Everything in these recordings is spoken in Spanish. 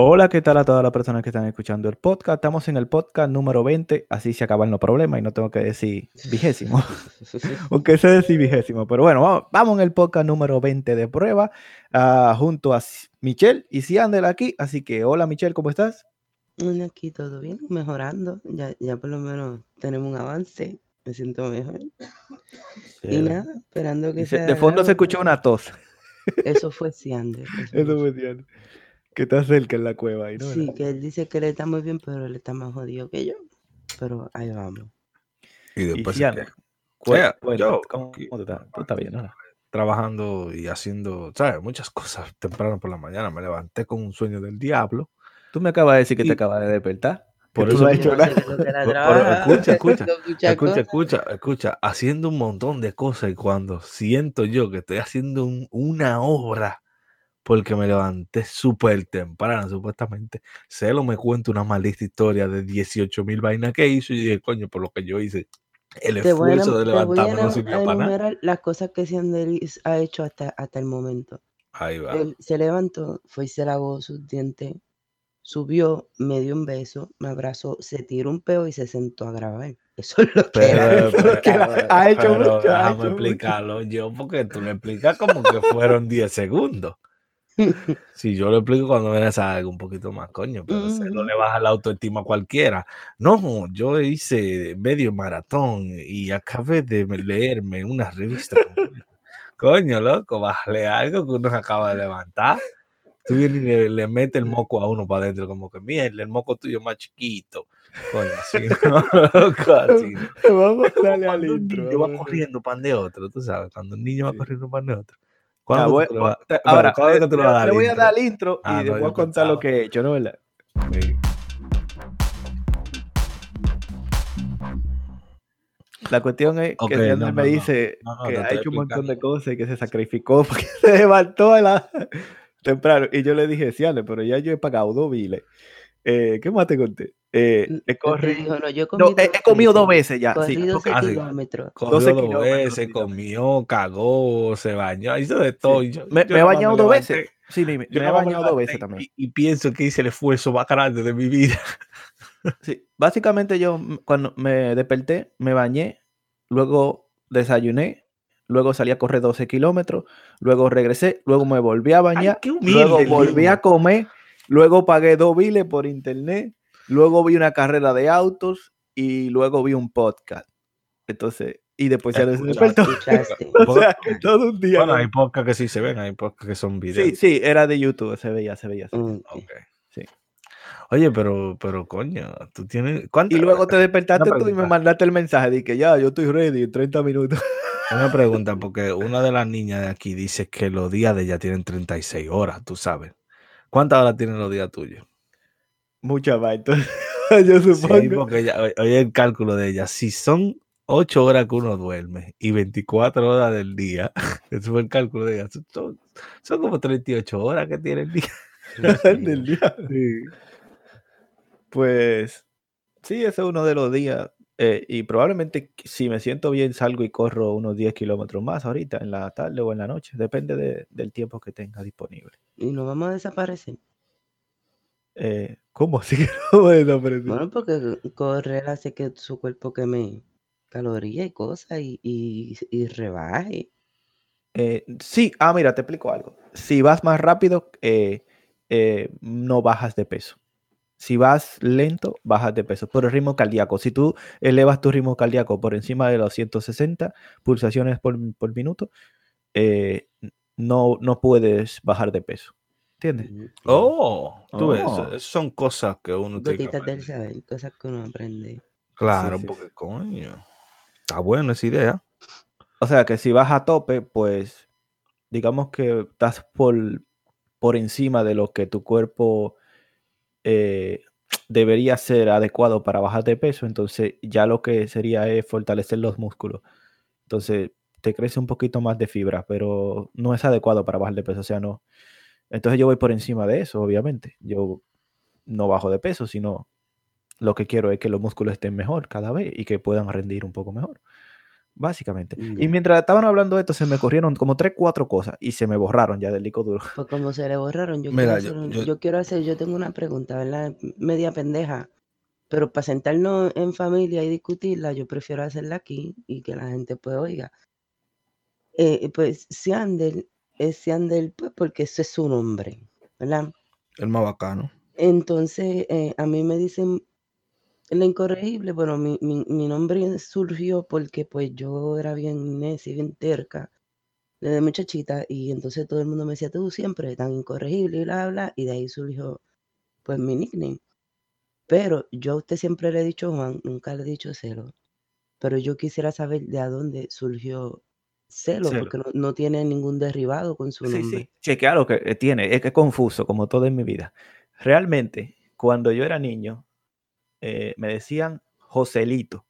Hola, ¿qué tal a todas las personas que están escuchando el podcast? Estamos en el podcast número 20, así se acaban los problemas y no tengo que decir vigésimo, aunque sé decir vigésimo, pero bueno, vamos, vamos en el podcast número 20 de prueba uh, junto a Michelle y Ciandel aquí, así que hola Michelle, ¿cómo estás? Aquí todo bien, mejorando, ya, ya por lo menos tenemos un avance, me siento mejor. Sí. Y nada, esperando que sea... De fondo se escuchó una tos. Eso fue Ciandel. Eso, eso fue Ciandel que está cerca en la cueva. Ahí, ¿no? Sí, que él dice que le está muy bien, pero él está más jodido que yo. Pero ahí vamos. Y después. Y que... bueno, yo, ¿cómo, cómo tú estás? ¿Tú estás bien? ¿no? Trabajando y haciendo, ¿sabes? Muchas cosas temprano por la mañana. Me levanté con un sueño del diablo. Tú me acabas de decir que y... te acabas de despertar. Por eso no he hecho nada. escucha, escucha, escucha, escucha, escucha, haciendo un montón de cosas y cuando siento yo que estoy haciendo un, una obra porque me levanté súper temprano, supuestamente. Celo me cuenta una maldita historia de 18 mil vainas que hizo y dije, coño, por lo que yo hice, el te esfuerzo a, de levantarme no sirvió para nada. Las cosas que Ciandelis ha hecho hasta, hasta el momento. Ahí va. Él se levantó, fue y se lavó sus dientes, subió, me dio un beso, me abrazó, se tiró un peo y se sentó a grabar. Eso es lo que, pero, pero, que ha hecho mucho. déjame ha hecho explicarlo yo, porque tú lo explicas como que fueron 10 segundos. Si yo lo explico cuando a algo un poquito más, coño, pero Mm. se no le baja la autoestima a cualquiera. No, yo hice medio maratón y acabé de leerme una revista. coño, loco, bájale algo que uno se acaba de levantar. Tú vienes y le, le metes el moco a uno para adentro, como que mierda, el moco tuyo es más chiquito. Coño, así no, loco, así no. Vamos a darle al intro. niño va corriendo pan de otro, tú sabes, cuando un niño va Sí. corriendo pan de otro. Ah, ¿Cuándo voy- tú te lo ahora, ¿cuándo le, voy a dar el intro Ah, y no, les voy yo a contar lo que he hecho, ¿no? ¿Verdad? Sí. La cuestión es que no, me no, dice que te ha hecho un montón de cosas y que se sacrificó porque se levantó a la... temprano. Y yo le dije, Ciandel, pero ya yo he pagado dos biles. Eh, ¿Qué más te conté? Eh, he corrido... dijo, no, yo he No, comido, he, he comido dos veces ya. Sí, 12 porque- Ah, sí. kilómetros. Corrió 12 dos kilómetros, veces, comió, cagó, se bañó, hizo de todo. yo- me, yo me he bañado dos levanté, veces. Sí, me, me yo he bañado dos veces también. Y, y pienso que hice el esfuerzo más grande de mi vida. Sí, básicamente yo cuando me desperté, me bañé, luego desayuné, luego salí a correr 12 kilómetros, luego regresé, luego me volví a bañar, qué humilde luego volví a comer, luego pagué dos biles por internet, luego vi una carrera de autos y luego vi un podcast. Entonces, y después ya se Escucha, despertó. O sea, que todo un día. Bueno, ¿no? hay podcasts que sí se ven, hay podcasts que son videos. Sí, sí, era de YouTube, se veía, se veía. se veía. Ok. Ok. Sí. Oye, pero, pero coño, tú tienes. Y ¿cuántas- luego te despertaste tú y me mandaste el mensaje de que ya, yo estoy ready en 30 minutos. Una pregunta, porque una de las niñas de aquí dice que los días de ella tienen 36 horas, tú sabes. ¿Cuántas horas tienen los días tuyos? Mucha más, entonces yo supongo. Sí, porque ella, oye, el cálculo de ella. Si son 8 horas que uno duerme y 24 horas del día, eso fue el cálculo de ella. Son, son- como 38 horas que tiene el día. del día. Pues sí, ese es uno de los días. eh, y probablemente si me siento bien salgo y corro unos 10 kilómetros más ahorita, en la tarde o en la noche. Depende de- del tiempo que tenga disponible. Y nos vamos a desaparecer. Eh, ¿Cómo así que no voy a desaparecer? Bueno, porque correr hace que su cuerpo queme calorías y cosas y, y, y rebaje. Eh, sí, ah, mira, te explico algo. Si vas más rápido, eh, eh, no bajas de peso. Si vas lento, bajas de peso por el ritmo cardíaco. Si tú elevas tu ritmo cardíaco por encima de los 160 pulsaciones por, por minuto, no, no puedes bajar de peso. ¿Entiendes? Ujú. Oh, tú ves, Oh. son cosas que uno tiene que del saber, cosas que uno aprende. Claro, sí, porque coño. Está buena esa idea. O sea que si vas a tope, pues digamos que estás por, por encima de lo que tu cuerpo eh, debería ser adecuado para bajar de peso, entonces ya lo que sería es fortalecer los músculos. Entonces te crece un poquito más de fibra, pero no es adecuado para bajar de peso, o sea, no. Entonces yo voy por encima de eso, obviamente. Yo no bajo de peso, sino lo que quiero es que los músculos estén mejor cada vez y que puedan rendir un poco mejor. básicamente. Y mientras estaban hablando de esto, se me corrieron como tres, cuatro cosas y se me borraron ya del disco duro. Pues como se le borraron, yo, Mira, quiero yo- hacer yo- yo quiero hacer, yo tengo una pregunta, ¿verdad? Media pendeja, pero para sentarnos en familia y discutirla, yo prefiero hacerla aquí y que la gente pues oiga. Eh, pues Seandel es Seandel, pues porque ese es su nombre, ¿verdad? El más bacano. Entonces, eh, a mí me dicen la incorregible, bueno, mi, mi, mi nombre surgió porque pues yo era bien necia y bien terca desde muchachita y entonces todo el mundo me decía, tú siempre tan incorregible y bla, bla, y de ahí surgió pues mi nickname. Pero yo a usted siempre le he dicho Juan, nunca le he dicho Celo, pero yo quisiera saber de a dónde surgió Celo, Celo. porque no, no tiene ningún derivado con su Sí, nombre. sí, chequea lo que eh, tiene, es que es confuso, como todo en mi vida. Realmente, cuando yo era niño, eh, me decían Joselito,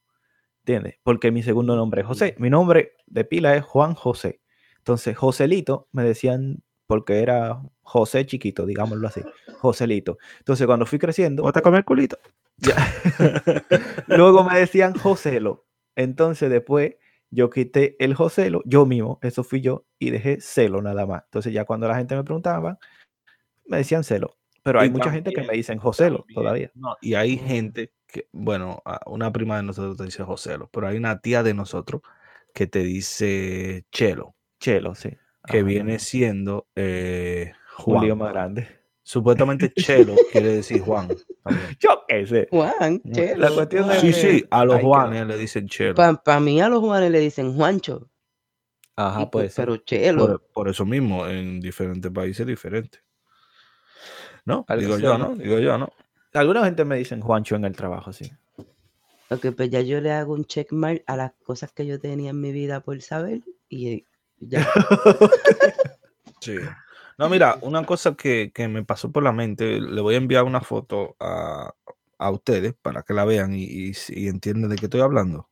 ¿entiendes? Porque mi segundo nombre es José. Mi nombre de pila es Juan José. Entonces, Joselito me decían porque era José chiquito, digámoslo así, Joselito. Entonces, cuando fui creciendo, ¿O te comer culito? luego me decían Joselo. Entonces, después yo quité el Joselo, yo mismo, eso fui yo, y dejé Celo nada más. Entonces, ya cuando la gente me preguntaba, me decían Celo. Pero hay Y mucha gente que me dicen Joselo También, todavía. no, y hay gente que, bueno, una prima de nosotros te dice Joselo, pero hay una tía de nosotros que te dice Chelo, Chelo, sí. que Ajá. viene siendo eh, un lío Juan. más grande. Supuestamente Chelo quiere decir Juan. también. Yo qué sé. Juan, Chelo, la cuestión es Sí, Juan. sí, a los Juanes le dicen Chelo. Para mí a los Juanes le dicen Juancho, y Ajá, pues, pero Chelo. Por, por eso mismo, en diferentes países diferentes. ¿No? Digo yo, ¿no? Digo yo, ¿no? Alguna gente me dicen Juancho en el trabajo, sí. Ok, pues ya yo le hago un checkmark a las cosas que yo tenía en mi vida por saber y ya. Sí. No, mira, una cosa que, que me pasó por la mente, le voy a enviar una foto a, a ustedes para que la vean y, y, entiendan de qué estoy hablando.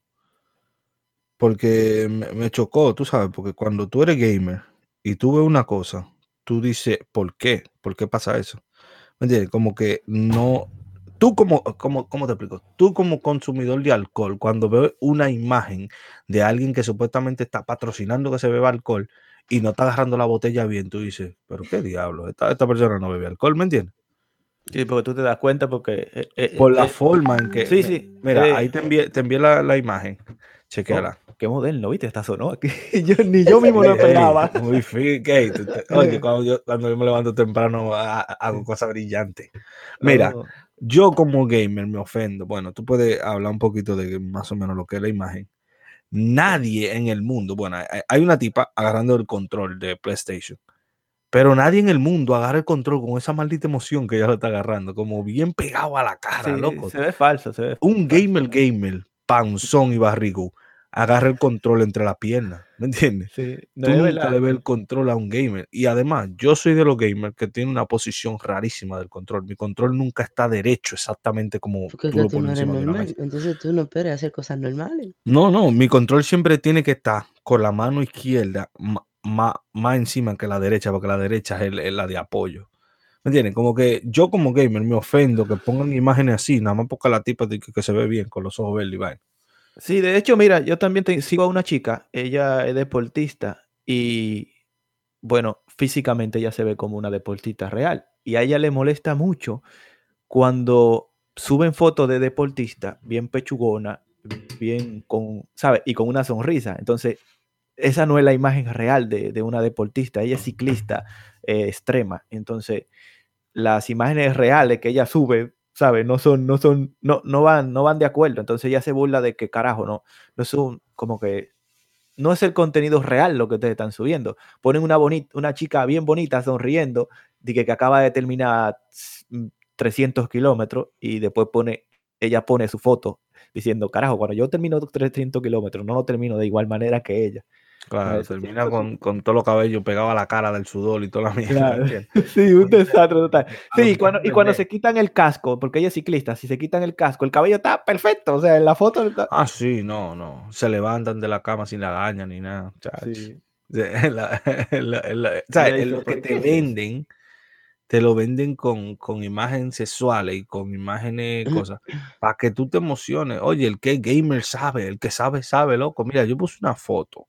Porque me, me chocó, tú sabes, porque cuando tú eres gamer y tú ves una cosa, tú dices, ¿por qué? ¿Por qué pasa eso? ¿Me entiendes? Como que no, tú como, como, ¿cómo te explico? Tú como consumidor de alcohol, cuando ves una imagen de alguien que supuestamente está patrocinando que se beba alcohol y no está agarrando la botella bien, tú dices, pero qué diablo, esta, esta persona no bebe alcohol, ¿me entiendes? Sí, porque tú te das cuenta porque... eh, eh, Por la eh, forma en que... sí, sí. Mira, eh, ahí te envié, te envié la, la imagen. Chequeala. Qué moderno, ¿viste? Esta sonó aquí. Yo, ni yo mismo lo esperaba. Muy fin, ey, tú te- Oye, cuando yo, cuando yo me levanto temprano ha- hago cosas brillantes. Mira, No, yo como gamer me ofendo. Bueno, tú puedes hablar un poquito de más o menos lo que es la imagen. Nadie en el mundo, bueno, hay, una tipa agarrando el control de PlayStation, pero nadie en el mundo agarra el control con esa maldita emoción que ella lo está agarrando, como bien pegado a la cara, sí, loco. se ve falso, se ve Un gamer gamer, panzón y barrigo, agarra el control entre las piernas, ¿me entiendes? Sí, no Tú nunca verdad. le ves el control a un gamer. Y además, yo soy de los gamers que tiene una posición rarísima del control. Mi control nunca está derecho exactamente como Porque tú lo tú no pones eres encima de una mesa. Entonces tú no esperes hacer cosas normales. No, no, mi control siempre tiene que estar con la mano izquierda más, más encima que la derecha, porque la derecha es, el- es la de apoyo. ¿Me entienden? Como que yo como gamer me ofendo que pongan imágenes así, nada más porque la tipa que, que se ve bien con los ojos verdes y vaina. Sí, de hecho, mira, yo también te- sigo a una chica, ella es deportista y, bueno, físicamente ella se ve como una deportista real y a ella le molesta mucho cuando suben fotos de deportista bien pechugona, bien con, ¿sabes? Y con una sonrisa. Entonces, esa no es la imagen real de, de una deportista, ella es ciclista eh, extrema. Entonces, las imágenes reales que ella sube, ¿sabes? No son, no son, no, no van, no van de acuerdo. Entonces ella se burla de que carajo, no, no es un, como que no es el contenido real lo que ustedes están subiendo. Ponen una bonita, una chica bien bonita sonriendo, de que, que acaba de terminar mm, 300 kilómetros y después pone, ella pone su foto diciendo, carajo, cuando yo termino 300 kilómetros, no lo termino de igual manera que ella. Claro, termina con, con todos los cabellos pegados a la cara del sudor y toda la mierda. Claro. Sí, un desastre total. Sí, y cuando, y cuando se quitan el casco, porque ella es ciclista, si se quitan el casco, el cabello está perfecto, o sea, en la foto está... Ah, sí, no, no. Se levantan de la cama sin la gaña ni nada. Sí. La- la- la- o sea, lo que te venden, te lo venden con, con imágenes sexuales y con imágenes, cosas, para que tú te emociones. Oye, el que gamer sabe, el que sabe, sabe, loco. Mira, yo puse una foto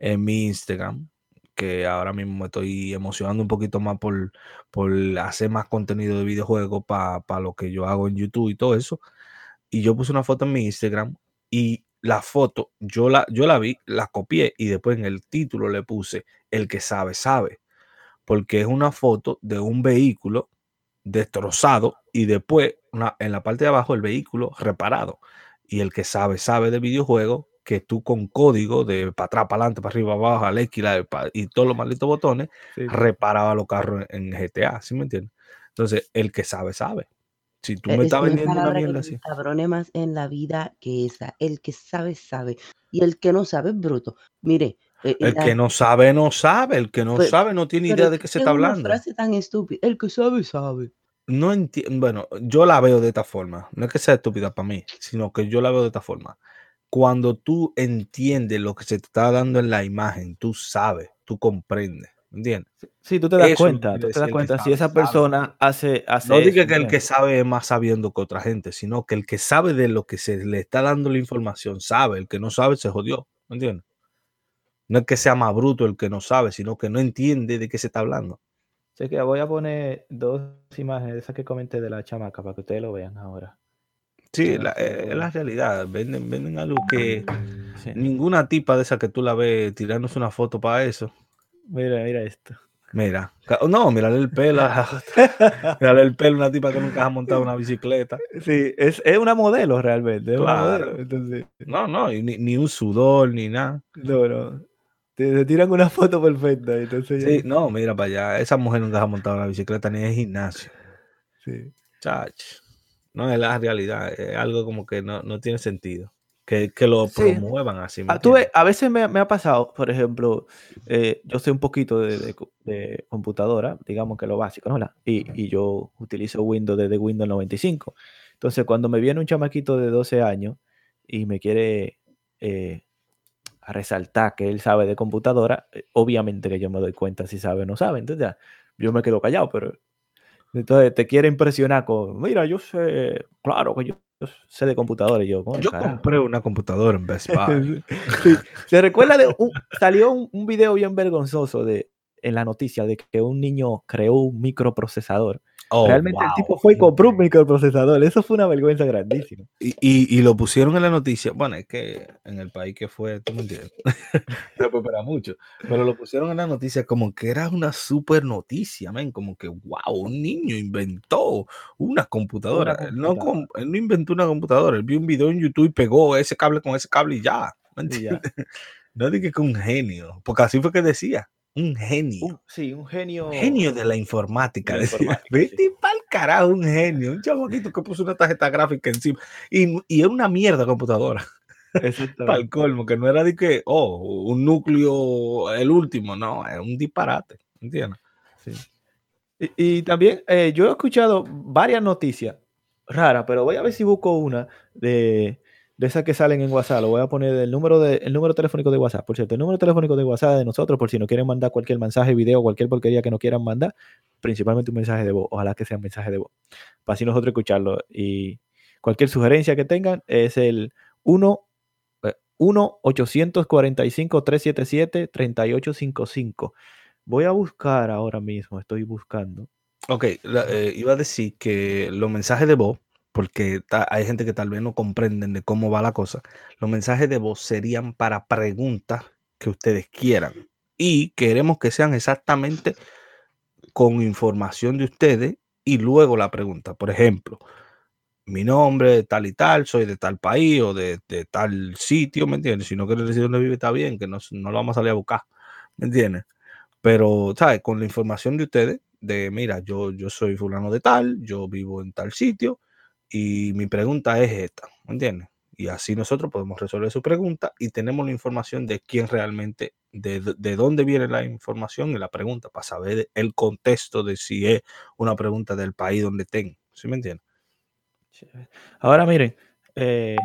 en mi Instagram, que ahora mismo me estoy emocionando un poquito más por, por hacer más contenido de videojuegos para lo que yo hago en YouTube y todo eso. Y yo puse una foto en mi Instagram y la foto, yo la, yo la vi, la copié y después en el título le puse, el que sabe, sabe. Porque es una foto de un vehículo destrozado y después en la parte de abajo el vehículo reparado. Y el que sabe, sabe de videojuegos, que tú con código de para atrás, para adelante, para arriba, abajo, al X y todos los malditos botones, reparaba los carros en, GTA, ¿sí me entiendes? Entonces, el que sabe, sabe. Si tú me estás vendiendo una mierda así. Cabrone más en la vida que esa. El que sabe, sabe. Y el que no sabe es bruto. Mire. Eh, el que no sabe, no sabe. El que no pues, sabe, no tiene idea de qué se está hablando. Una frase tan estúpida. El que sabe, sabe. No entiendo. Bueno, yo la veo de esta forma. No es que sea estúpida para mí, sino que yo la veo de esta forma. Cuando tú entiendes lo que se te está dando en la imagen, tú sabes, tú comprendes. ¿Entiendes? Sí, tú te das cuenta, tú te das cuenta. Si esa persona hace, hace. No diga que el que sabe es más sabiendo que otra gente, sino que el que sabe de lo que se le está dando la información sabe, el que no sabe se jodió. ¿Me entiendes? No es que sea más bruto el que no sabe, sino que no entiende de qué se está hablando. Sé que voy a poner dos imágenes, esas que comenté de la chamaca, para que ustedes lo vean ahora. Sí, la, eh, es la realidad. Venden, venden algo que ninguna tipa de esa que tú la ves tirándose una foto para eso Mira, mira esto. Mira, no, mira el pelo. mira el pelo, una tipa que nunca ha montado una bicicleta. Sí, es, es una modelo realmente. No, no, ni, un sudor, ni nada. No, no. Te, tiran una foto perfecta. Entonces Sí, no, mira para allá. Esa mujer nunca ha montado una bicicleta ni en gimnasio. Sí. Chach. No es la realidad. Es algo como que no, no tiene sentido que, lo promuevan así. Ah, a veces me, ha pasado, por ejemplo, eh, yo sé un poquito de, computadora, digamos que lo básico, ¿no? Y, y, yo utilizo Windows desde Windows 95. Entonces, cuando me viene un chamaquito de 12 años y me quiere eh, resaltar que él sabe de computadora, eh, obviamente que yo me doy cuenta si sabe o no sabe. Entonces, ya, yo me quedo callado, pero entonces te quiere impresionar con, mira, yo sé, claro que yo sé de computadores. Yo, yo compré una computadora en Best Buy. Se recuerda de un, salió un, un, video bien vergonzoso de, en la noticia de que un niño creó un microprocesador Oh, Realmente el tipo fue y compró un microprocesador. Eso fue una vergüenza grandísima. Y, y, lo pusieron en la noticia. Bueno, es que en el país que fue, tú me entiendes. no puede mucho. Pero lo pusieron en la noticia como que era una super noticia, man. Como que, wow, un niño inventó una computadora. Él, no, él no inventó una computadora. Él vio un video en YouTube y pegó ese cable con ese cable y ya. no dije que un genio. Porque así fue que decía un genio. sí, un genio. Genio de la informática. Vete para el carajo, un genio. Un chamaquito que puso una tarjeta gráfica encima. Y, y es una mierda computadora. para el colmo, que no era de que, oh, un núcleo, el último, no, es un disparate. ¿Entiendes? Sí. Y, también eh, yo he escuchado varias noticias raras, pero voy a ver si busco una de de esas que salen en WhatsApp, lo voy a poner el número, de, el número telefónico de WhatsApp. Por cierto, el número telefónico de WhatsApp de nosotros, por si no quieren mandar cualquier mensaje, video, cualquier porquería que no quieran mandar, principalmente un mensaje de voz. Ojalá que sea un mensaje de voz. Para así nosotros escucharlo. Y cualquier sugerencia que tengan es el 1 1-845-377-3855. Voy a buscar ahora mismo, estoy buscando. Ok, eh, iba a decir que los mensajes de voz porque hay gente que tal vez no comprenden de cómo va la cosa. Los mensajes de voz serían para preguntas que ustedes quieran y queremos que sean exactamente con información de ustedes y luego la pregunta. Por ejemplo, mi nombre tal y tal, soy de tal país o de, tal sitio, ¿me entiendes? Si no quieres decir dónde vive, está bien, que no, no lo vamos a salir a buscar, ¿me entiendes? Pero, ¿sabes? Con la información de ustedes, de mira, yo, yo soy fulano de tal, yo vivo en tal sitio, y mi pregunta es esta, ¿me entiendes? Y así nosotros podemos resolver su pregunta y tenemos la información de quién realmente, de, dónde viene la información y la pregunta, para saber el contexto de si es una pregunta del país donde tengo. ¿Sí me entiendes? Ahora miren, eh,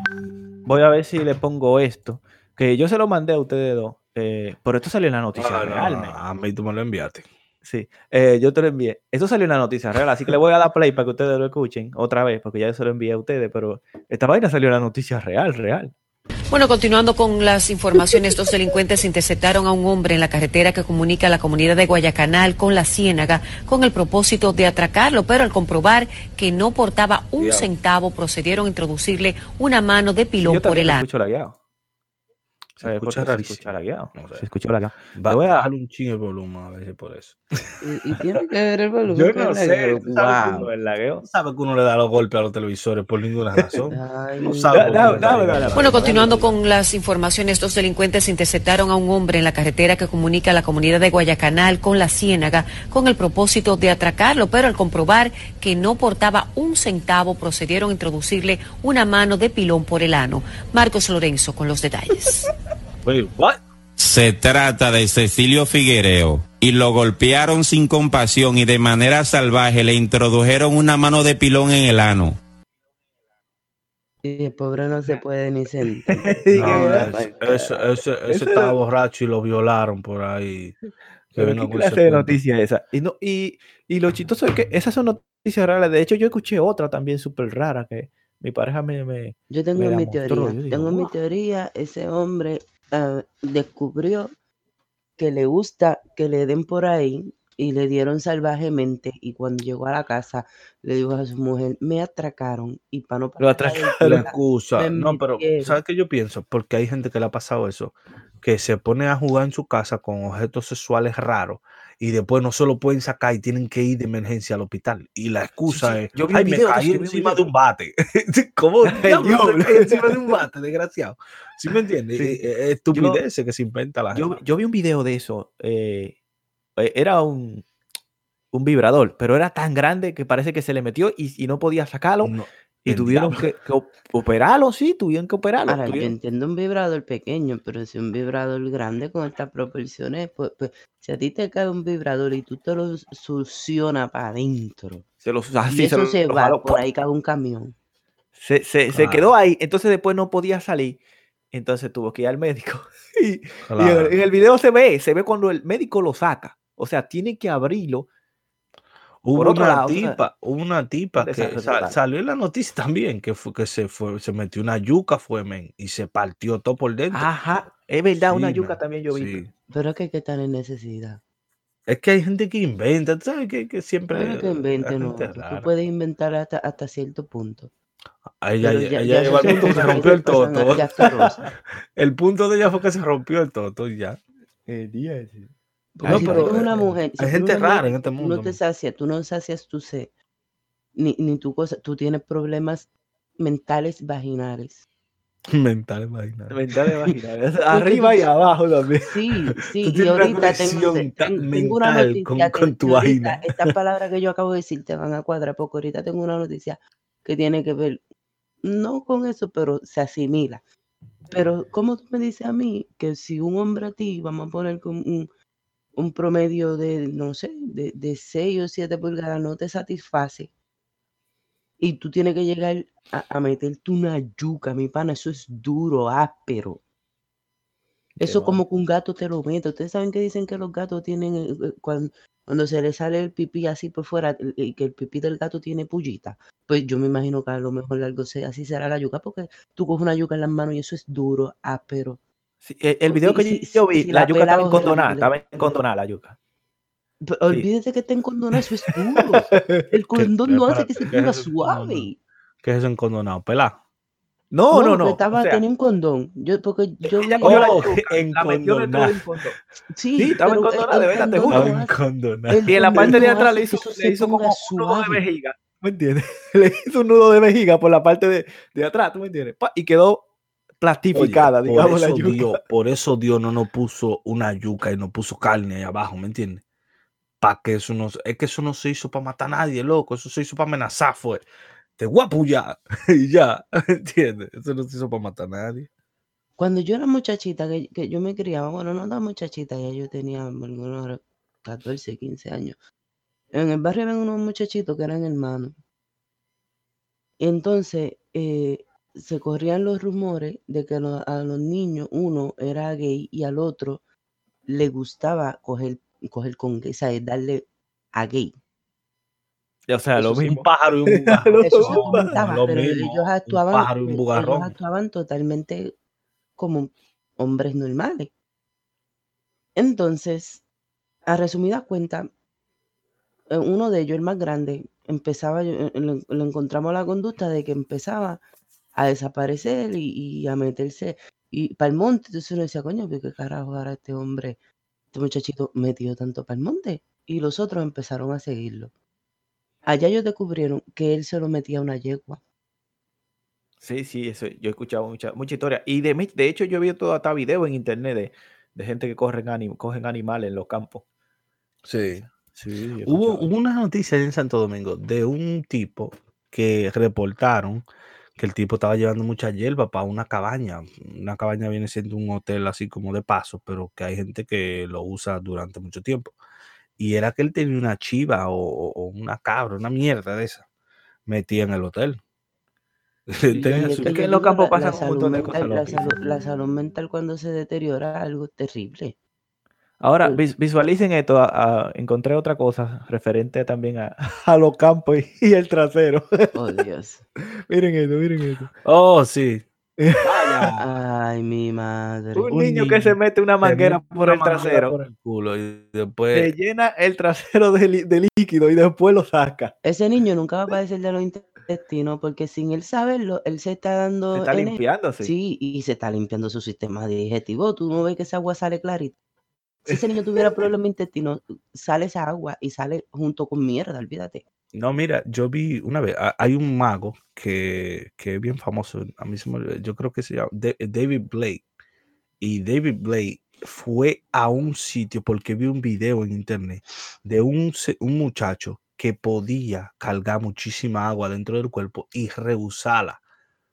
voy a ver si le pongo esto, que yo se lo mandé a ustedes dos, eh, pero esto salió en la noticia ah, a mí tú me lo enviaste. Sí, eh, yo te lo envié. Eso salió en la noticia real, así que le voy a dar play para que ustedes lo escuchen otra vez, porque ya se lo envié a ustedes, pero esta vaina salió en la noticia real, real. Bueno, continuando con las informaciones, dos delincuentes interceptaron a un hombre en la carretera que comunica la comunidad de Guayacanal con la Ciénaga con el propósito de atracarlo, pero al comprobar que no portaba un centavo, procedieron a introducirle una mano de pilón Yo por el ano. Se ¿Sabes escucha qué se rarísimo. escucha lagueado? No sé. Se escucha lagueado. Va, voy a- bajarle un chingo el volumen a veces por eso. Y, y tiene que ver el volumen. Yo no la sé, tú sabes Wow. el lagueo. No sabe que uno le da los golpes a los televisores por ninguna razón. Ay, No sabe Da- da- da. Bueno, continuando con las informaciones, dos delincuentes interceptaron a un hombre en la carretera que comunica la comunidad de Guayacanal con la Ciénaga con el propósito de atracarlo, pero al comprobar que no portaba un centavo, procedieron a introducirle una mano de pilón por el ano. Marcos Lorenzo con los detalles. Wait, what? Se trata de Cecilio Figuereo y lo golpearon sin compasión y de manera salvaje le introdujeron una mano de pilón en el ano. Y el pobre no se puede ni sentar. No, ese, estaba borracho y lo violaron por ahí. Pero ¿Qué clase de noticia es esa? Y, no, y, y lo chistoso es que esas son noticias raras. De hecho, yo escuché otra también súper rara que mi pareja me... me Yo tengo Me mi mostró, teoría. yo digo, tengo mi teoría. Ese hombre ah, descubrió que le gusta que le den por ahí y le dieron salvajemente. Y cuando llegó a la casa, le dijo a su mujer: Me atracaron. Y para no Lo atracaron. La excusa. me No, pero. ¿sabes qué yo pienso? Porque hay gente que le ha pasado eso, que se pone a jugar en su casa con objetos sexuales raros y después no se lo pueden sacar y tienen que ir de emergencia al hospital. Y la excusa sí. es, Yo vi ay, me caí yo encima de video". un bate. ¿Cómo se cae encima de un bate, desgraciado? ¿Sí me entiendes? Sí. Eh, eh, Estupideces que se inventa la yo, gente. yo vi un video de eso. eh, eh, era un, un vibrador, pero era tan grande que parece que se le metió y, y no podía sacarlo. No, y tuvieron que, que op- operarlo, sí, tuvieron que operarlo. Ahora, yo entiendo un vibrador pequeño, pero si un vibrador grande con estas proporciones, pues, pues, si a ti te cae un vibrador y tú te lo succionas para adentro, se los, y así, eso lo- se lo va, por ahí cae un camión. Se, se- quedó ahí, entonces después no podía salir. Entonces tuvo que ir al médico. Y, y en, Claro. el, en el video se ve, se ve cuando el médico lo saca. O sea, tiene que abrirlo. Hubo Por una lado, o sea, tipa, hubo una tipa que salió en la noticia también que fue que se fue, se metió una yuca fue men y se partió todo por dentro. Ajá, es verdad, una yuca también yo vi. sí. Pero es que hay que estar en necesidad. Es que hay gente que inventa, ¿tú ¿sabes? Que, que siempre que inventen, no. Tú puedes inventar hasta, hasta cierto punto. A ella, Pero ella- ya- ella ya llegó al punto que se rompió el toto. ya el punto de ella fue que se rompió el toto y ya. Día. Porque No, si tú pero, eres una eh, mujer, si hay tú gente rara en este tú mundo, No te sacias, tú no sacias tu sed, ni, ni tu cosa, tú tienes problemas mentales vaginales. Mental, imagínate. Mental de vaginal. Arriba y abajo también. Sí, sí, Tú y ahorita tengo, tengo una noticia con- con tu vagina. estas palabras que yo acabo de decir te van a cuadrar, porque ahorita tengo una noticia que tiene que ver, no con eso, pero se asimila. Pero, ¿cómo tú me dices a mí que si un hombre a ti, vamos a poner con un, un promedio de, no sé, de, de 6 o 7 pulgadas, no te satisface? Y tú tienes que llegar a, a meterte una yuca, mi pana, eso es duro, áspero. Eso como que un gato te lo mete. Ustedes saben que dicen que los gatos tienen, eh, eh, cuando, cuando se les sale el pipí así por fuera, y que el pipí del gato tiene pullita. Pues yo me imagino que a lo mejor algo así será la yuca, porque tú coges una yuca en las manos y eso es duro, áspero. Sí, el, el video que yo vi, la la yuca estaba es encondonada, horrible. estaba encondonada la yuca. Pero olvídese que estén condonados, eso es duro. El condón no hace que se espérate, ¿qué es ponga condonado? suave. ¿Qué es eso encondonado? ¿Pelá? No, no, no. Estaba, o sea, tenía un condón. Yo, porque yo ella cogió la Oh, yuca, la metió del condón. sí, sí, estaba pero el- encondonada, de verdad, te juro. Encondonado. el Y en la parte de atrás le hizo, le hizo como un nudo de vejiga. ¿Me entiendes? Le hizo un nudo de vejiga por la parte de, de atrás, ¿tú me entiendes? Pa, Y quedó plastificada, Oye, digamos, por la eso yuca. Dios, por eso Dios no nos puso una yuca y nos puso carne ahí abajo, ¿me entiendes? Para que eso no, es que eso no se hizo para matar a nadie, loco, eso se hizo para amenazar, fue. Te guapo ya, y ya, ¿entiendes? Eso no se hizo para matar a nadie. Cuando yo era muchachita, que, que yo me criaba, bueno, no tan muchachita, ya yo tenía algunos 14, 15 años. En el barrio había unos muchachitos que eran hermanos. Entonces eh, se corrían los rumores de que a los niños uno era gay y al otro le gustaba coger coger con o sea, darle a gay. O sea, lo Eso mismo. Un pájaro y un bugarrón. Eso se mismo, comentaba, Lo pero mismo, ellos un actuaban, pájaro y un ellos actuaban totalmente como hombres normales. Entonces, a resumidas cuentas, eh, uno de ellos, el más grande, empezaba, yo- eh, le, le encontramos la conducta de que empezaba a desaparecer y, y a meterse y para el monte. Entonces uno decía, coño, ¿pero ¿qué carajo ahora este hombre, este muchachito metido tanto para el monte? Y los otros empezaron a seguirlo. Allá ellos descubrieron que él se lo metía a una yegua. Sí, sí, eso, yo he escuchado mucha, mucha historia. Y de, mi- de hecho, yo he visto hasta videos en internet de, de gente que corren anim- cogen animales en los campos. Sí. Sí, Hubo, hubo una noticia en Santo Domingo de un tipo que reportaron que el tipo estaba llevando mucha hierba para una cabaña. Una cabaña viene siendo un hotel así como de paso, pero que hay gente que lo usa durante mucho tiempo. Y era que él tenía una chiva o, una cabra, una mierda de esa, metida en el hotel. Es que en los campos pasan un montón de salud cosas mental- la, salud, la salud mental cuando se deteriora es algo terrible. Ahora, visualicen esto. a- a- encontré otra cosa referente también a, a los campos y, y el trasero. Oh, Dios. miren esto, miren esto. Oh, sí. Ay, mi madre. Un Un niño que se mete una Se manguera mete por una el trasero, por el culo y se llena el trasero de, li- de líquido y después lo saca. Ese niño nunca va a padecer de los intestinos porque sin él saberlo, él se está Se dando está N- limpiándose. Sí, y se está limpiando su sistema digestivo. Tú no ves que esa agua sale clarita. Si ese niño tuviera problemas intestinos, sale esa agua y sale junto con mierda, olvídate. No, mira, yo vi una vez, ha- hay un mago que, que es bien famoso, a mí se me yo creo que se llama Da- David Blake. Y David Blake fue a un sitio porque vi un video en internet de un, un muchacho que podía cargar muchísima agua dentro del cuerpo y rehusarla,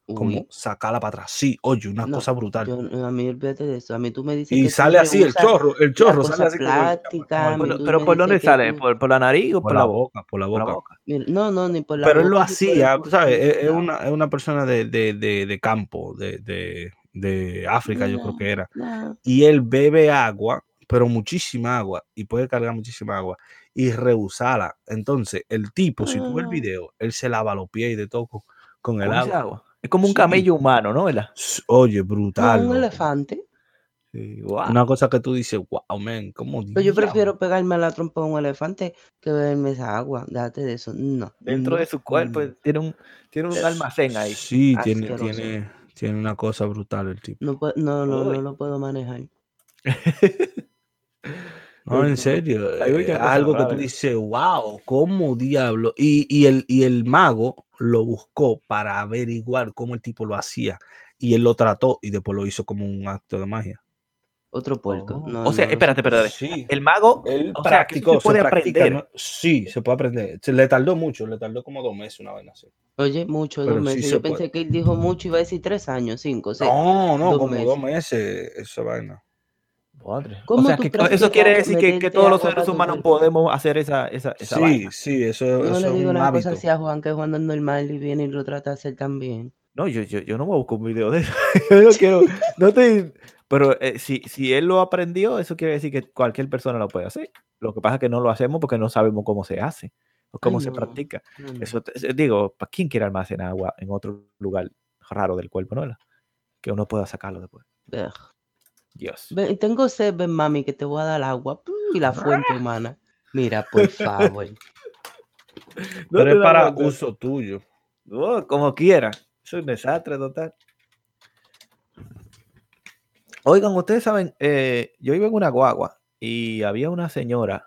como sacarla para atrás. Sí, oye, una no, cosa brutal. yo, a mí olvídate de eso. A mí tú me dices y que sale así el chorro, el chorro sale así plástica, como Pero, pero ¿por dónde sale? tú- ¿Por, por la nariz o por por la la boca? boca, por la Por la boca. boca. Mira, No, no, ni por la Pero él lo boca ni por el hacía, ¿sabes? Es, una, es una persona de, de, de, de campo, de, de, de África, yo creo que era. no. Y él bebe agua, pero muchísima agua, y puede cargar muchísima agua y rehusarla. Entonces, el tipo, si tú ves el Ah. video, él se lava los pies y de todo con, con el ¿Con ese agua. agua? Es como un Sí. camello humano, ¿no? S- Oye, No, brutal. un loco. elefante. Sí. Una cosa que tú dices, wow, man, ¿cómo Pero yo diablo?". prefiero pegarme a la trompa de un elefante que beberme esa agua. Déjate de eso. No. Dentro no, de su cuerpo no. tiene un, tiene un almacén ahí. Sí, tiene, tiene, tiene una cosa brutal el tipo. No, no, no, lo puedo manejar. No, en serio, hay eh, algo que tú raras. dices, wow, ¿cómo diablo? Y, y, el, y el mago lo buscó para averiguar cómo el tipo lo hacía. Y él lo trató y después lo hizo como un acto de magia. Otro puerco. Oh. No, O sea, no, espérate, espérate. Sí, El mago, él o sea, se puede practica, aprender. ¿no? Sí, se puede aprender. Se le tardó mucho, le tardó como dos meses una vaina así. Oye, mucho, Pero dos sí meses. se Yo pensé puede. que él dijo mucho, iba a decir tres años, cinco, seis. No, no, dos como meses. dos meses esa vaina. O ¿Cómo sea, tú que eso quiere decir que, que todos los seres humanos podemos hacer esa, esa, esa Sí, vaina. sí, eso, No eso le es digo un una cosa hábito. así a Juan, que Juan no es normal y viene y lo trata de hacer también. No, yo, yo, yo no voy a buscar un video de eso. yo no quiero, no te, pero eh, si, si él lo aprendió, eso quiere decir que cualquier persona lo puede hacer. Lo que pasa es que no lo hacemos porque no sabemos cómo se hace o cómo Ay, se no. practica. No, no. Eso, te- digo, ¿para quién quiere almacenar agua en otro lugar raro del cuerpo, no? Que uno pueda sacarlo después. Ugh. Dios. Ven, tengo sed, ven mami, que te voy a dar agua. Y la fuente humana. Mira, por favor. Pero es para uso uso tuyo. como quiera. Es un desastre total. Oigan, ustedes saben, eh, yo iba en una guagua y había una señora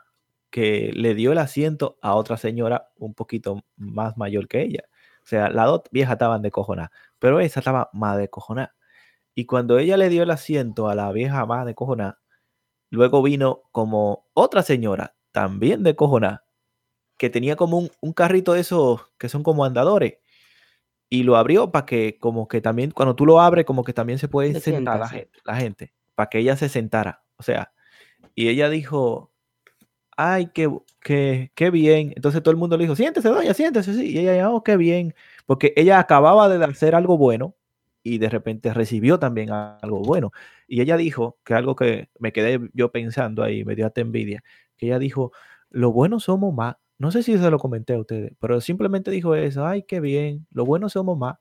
que le dio el asiento a otra señora un poquito más mayor que ella. O sea, las dos viejas estaban de cojonar, pero esa estaba más de cojonar. Y cuando ella le dio el asiento a la vieja más de cojonar, luego vino como otra señora, también de cojonar, que tenía como un, un carrito de esos que son como andadores. Y lo abrió para que, como que también, cuando tú lo abres, como que también se puede Se sentar la sí. gente, la gente, para que ella se sentara. O sea, y ella dijo, ay, qué, qué, qué bien. Entonces todo el mundo le dijo, siéntese, doña, siéntese, sí. Y ella, oh, qué bien. Porque ella acababa de hacer algo bueno y de repente recibió también algo bueno. Y ella dijo que algo que me quedé yo pensando ahí, me dio hasta envidia, que ella dijo, lo bueno somos más. No sé si se lo comenté a ustedes, pero simplemente dijo eso, ay, qué bien, lo bueno somos más.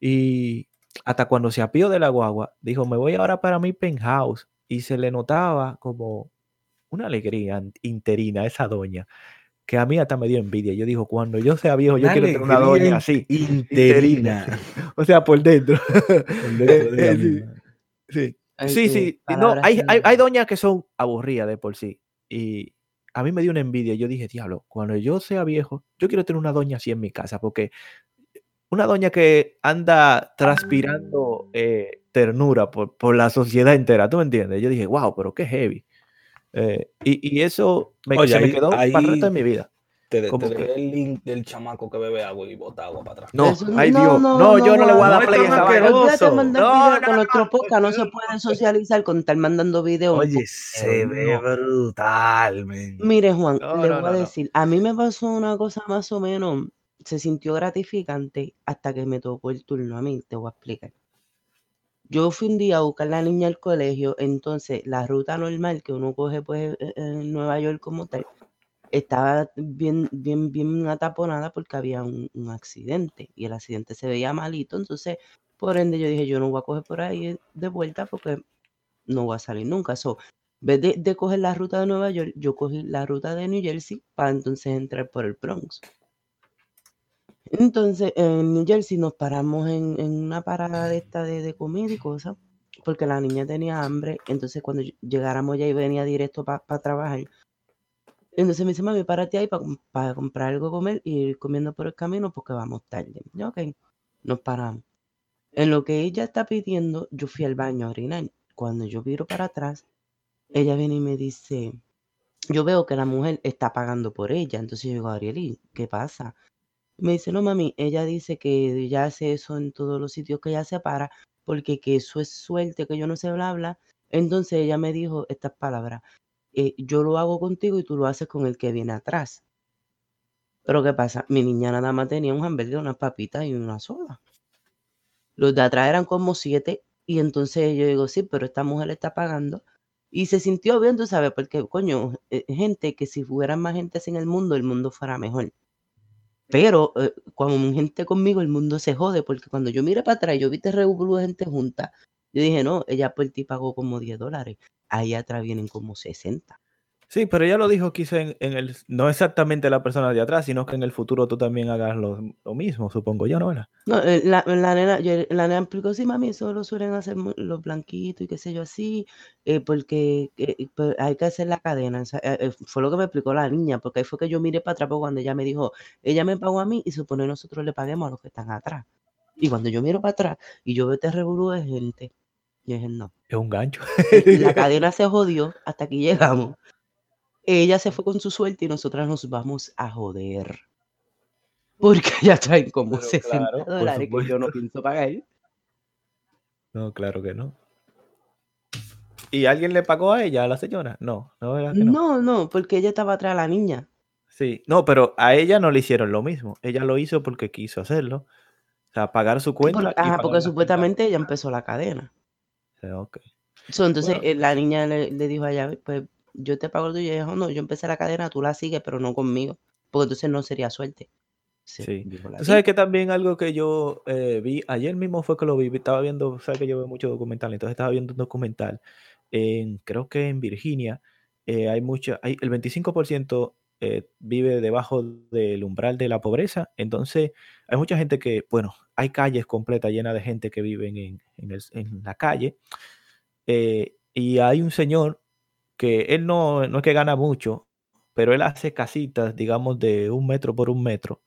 Y hasta cuando se apió de la guagua, dijo, me voy ahora para mi penthouse. Y se le notaba como una alegría interina a esa doña, que a mí hasta me dio envidia. Yo digo, cuando yo sea viejo, yo Una quiero tener una doña así, interina. o sea, por dentro. Por dentro de sí. Sí, Ay, sí, sí. No, hay, hay, hay doñas que son aburridas de por sí. Y a mí me dio una envidia. Yo dije, diablo, cuando yo sea viejo, yo quiero tener una doña así en mi casa, porque una doña que anda transpirando eh, ternura por, por la sociedad entera, ¿tú me entiendes? Yo dije, wow, pero qué heavy. Eh, y, y eso me, Oye, se me ahí- quedó para el resto de ahí- mi vida. Te, te que- dejé el link del chamaco que bebe agua y bota agua para atrás. No, ay no, Dios, no, no, yo no le voy a no, dar play a esa No, con no, nuestro podcast, no se no. puede socializar con estar mandando video. Oye, se ve no. brutal, men. Mire, Juan, No, le no, voy no, a no. decir, a mí me pasó una cosa más o menos, se sintió gratificante hasta que me tocó el turno a mí, te voy a explicar. Yo fui un día a buscar a la niña al colegio, entonces la ruta normal que uno coge pues eh, en Nueva York como tal, estaba bien, bien, bien ataponada porque había un, accidente y el accidente se veía malito, entonces por ende yo dije, yo no voy a coger por ahí de vuelta porque no voy a salir nunca. So, en vez de, de coger la ruta de Nueva York, yo cogí la ruta de New Jersey para entonces entrar por el Bronx. Entonces, en New Jersey nos paramos en, en una parada de esta de, de comida y cosas, porque la niña tenía hambre. Entonces, cuando ll- llegáramos ya y venía directo para trabajar. Entonces me dice, mami, párate ahí para comprar algo comer y ir comiendo por el camino porque vamos tarde. Yo, ok, nos paramos. En lo que ella está pidiendo, yo fui al baño a orinar. Cuando yo viro para atrás, ella viene y me dice, yo veo que la mujer está pagando por ella. Entonces yo digo, Arieli, ¿qué pasa? Me dice, no, mami, ella dice que ella hace eso en todos los sitios que ella se para, porque que eso es suerte, que yo no sé bla, bla. Entonces ella me dijo estas palabras, eh, yo lo hago contigo y tú lo haces con el que viene atrás. Pero ¿qué pasa? Mi niña nada más tenía un hamburgues, unas papitas y una soda. Los de atrás eran como siete y entonces yo digo, sí, pero esta mujer está pagando. Y se sintió bien, tú sabes, porque, coño, eh, gente que si hubiera más gente así en el mundo, el mundo fuera mejor. Pero eh, cuando gente conmigo, el mundo se jode, porque cuando yo miré para atrás, yo vi revolú de gente junta. Yo dije, no, ella por ti pagó como 10 dólares. Ahí atrás vienen como 60. Sí, pero ella lo dijo quizá en, en el, no exactamente la persona de atrás, sino que en el futuro tú también hagas lo, lo mismo, supongo yo, ¿no? ¿verdad? No, eh, la, la nena, yo- la nena explicó, sí, mami, eso lo suelen hacer los blanquitos y qué sé yo así, eh, porque eh, pues, hay que hacer la cadena. o sea, eh, fue lo que me explicó la niña, porque ahí fue que yo miré para atrás porque cuando ella me dijo, ella me pagó a mí y supone nosotros le paguemos a los que están atrás. Y cuando yo miro para atrás y yo veo este revolú de gente, yo dije, no. Es un gancho. Eh, La cadena se jodió hasta que llegamos. Ella se fue con su suerte y nosotras nos vamos a joder. Porque ya traen como Pero 60 claro, por dólares que yo no pienso pagar. No, claro que no. ¿Y alguien le pagó a ella, a la señora? No, no, ¿verdad que no? No, no, porque ella estaba atrás de la niña. Sí, no, pero a ella no le hicieron lo mismo. Ella lo hizo porque quiso hacerlo. O sea, pagar su cuenta. por- ajá, porque la cuenta. supuestamente ella empezó la cadena. Sí, ok. So, entonces Bueno. eh, la niña le, le dijo a ella, pues yo te pago el tuyo. Y dijo, no, yo empecé la cadena, tú la sigues, pero no conmigo. Porque entonces no sería suerte. Sí, Sí. dijo la Tú sabes que también algo que yo eh, vi, ayer mismo fue que lo vi, estaba viendo, sabes que yo veo mucho documental, entonces estaba viendo un documental, en, creo que en Virginia, eh, hay mucho, hay, el 25% eh, vive debajo del umbral de la pobreza, entonces hay mucha gente que, bueno, hay calles completas llenas de gente que viven en, en el- en la calle, eh, y hay un señor que él no, no es que gana mucho, pero él hace casitas, digamos, de un metro por un metro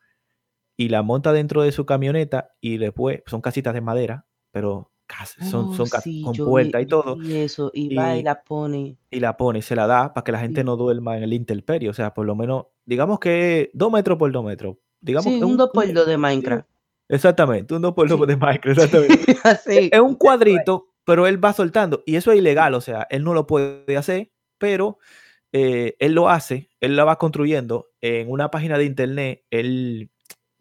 y la monta dentro de su camioneta y después son casitas de madera, pero son, Oh, son cas- sí, con vi, puerta y todo, vi eso. Y va y y, la pone. y la pone y se la da para que la gente Sí, no duerma en el intemperio, o sea, por lo menos, digamos que dos metros por dos metros, digamos sí, que un un, 2 un- por 2 de Minecraft. exactamente, un dos por dos de Minecraft, exactamente. Es un cuadrito, pero él va soltando y eso es ilegal, o sea, él no lo puede hacer, pero eh, él lo hace, él la va construyendo en una página de internet, él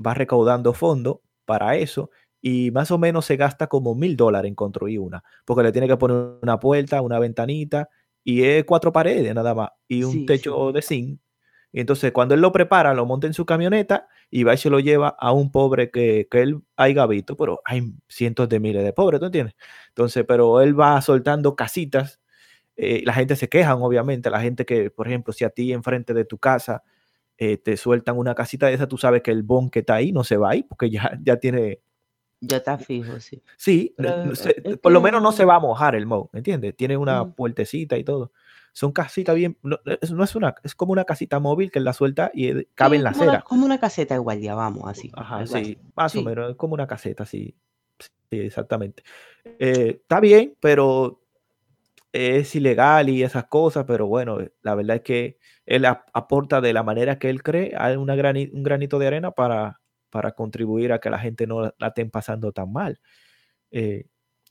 va recaudando fondos para eso y más o menos se gasta como mil dólares en construir una, porque le tiene que poner una puerta, una ventanita y es cuatro paredes nada más y un Sí, techo sí. de zinc. Y entonces cuando él lo prepara, lo monta en su camioneta y va y se lo lleva a un pobre que, que él haya visto, pero hay cientos de miles de pobres, ¿tú entiendes? Entonces, pero él va soltando casitas, eh, la gente se quejan, obviamente, la gente que, por ejemplo, si a ti enfrente de tu casa eh, te sueltan una casita de esa, tú sabes que el bon que está ahí no se va ahí porque ya, ya tiene, Ya está fijo, sí. Sí, Pero, no- se- es por lo menos no se va a mojar el moho, ¿entiendes? Tiene una Mm. puertecita y todo. Son casitas bien, no, es, no es una, es como una casita móvil que la suelta y eh, cabe Sí, en la acera. como una caseta de guardia, vamos, así. Ajá, sí, más o menos, es como una caseta, sí. Sí, exactamente. Eh, está bien, pero es ilegal y esas cosas, pero bueno, eh, la verdad es que él ap- aporta de la manera que él cree una grani- un granito de arena para, para contribuir a que la gente no la, la estén pasando tan mal. Eh,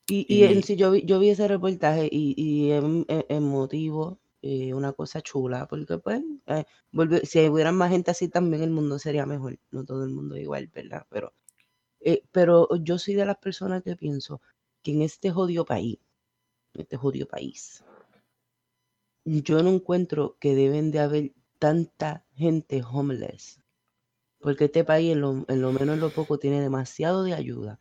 Y, y Y- sí, yo vi, yo vi ese reportaje y, y es emotivo, eh, una cosa chula, porque pues, eh, volve- si hubiera más gente así también el mundo sería mejor, no todo el mundo igual, ¿verdad? Pero, eh, pero yo soy de las personas que pienso que en este jodido país, este jodido país, yo no encuentro que deben de haber tanta gente homeless, porque este país en lo, en lo menos en lo poco tiene demasiado de ayuda.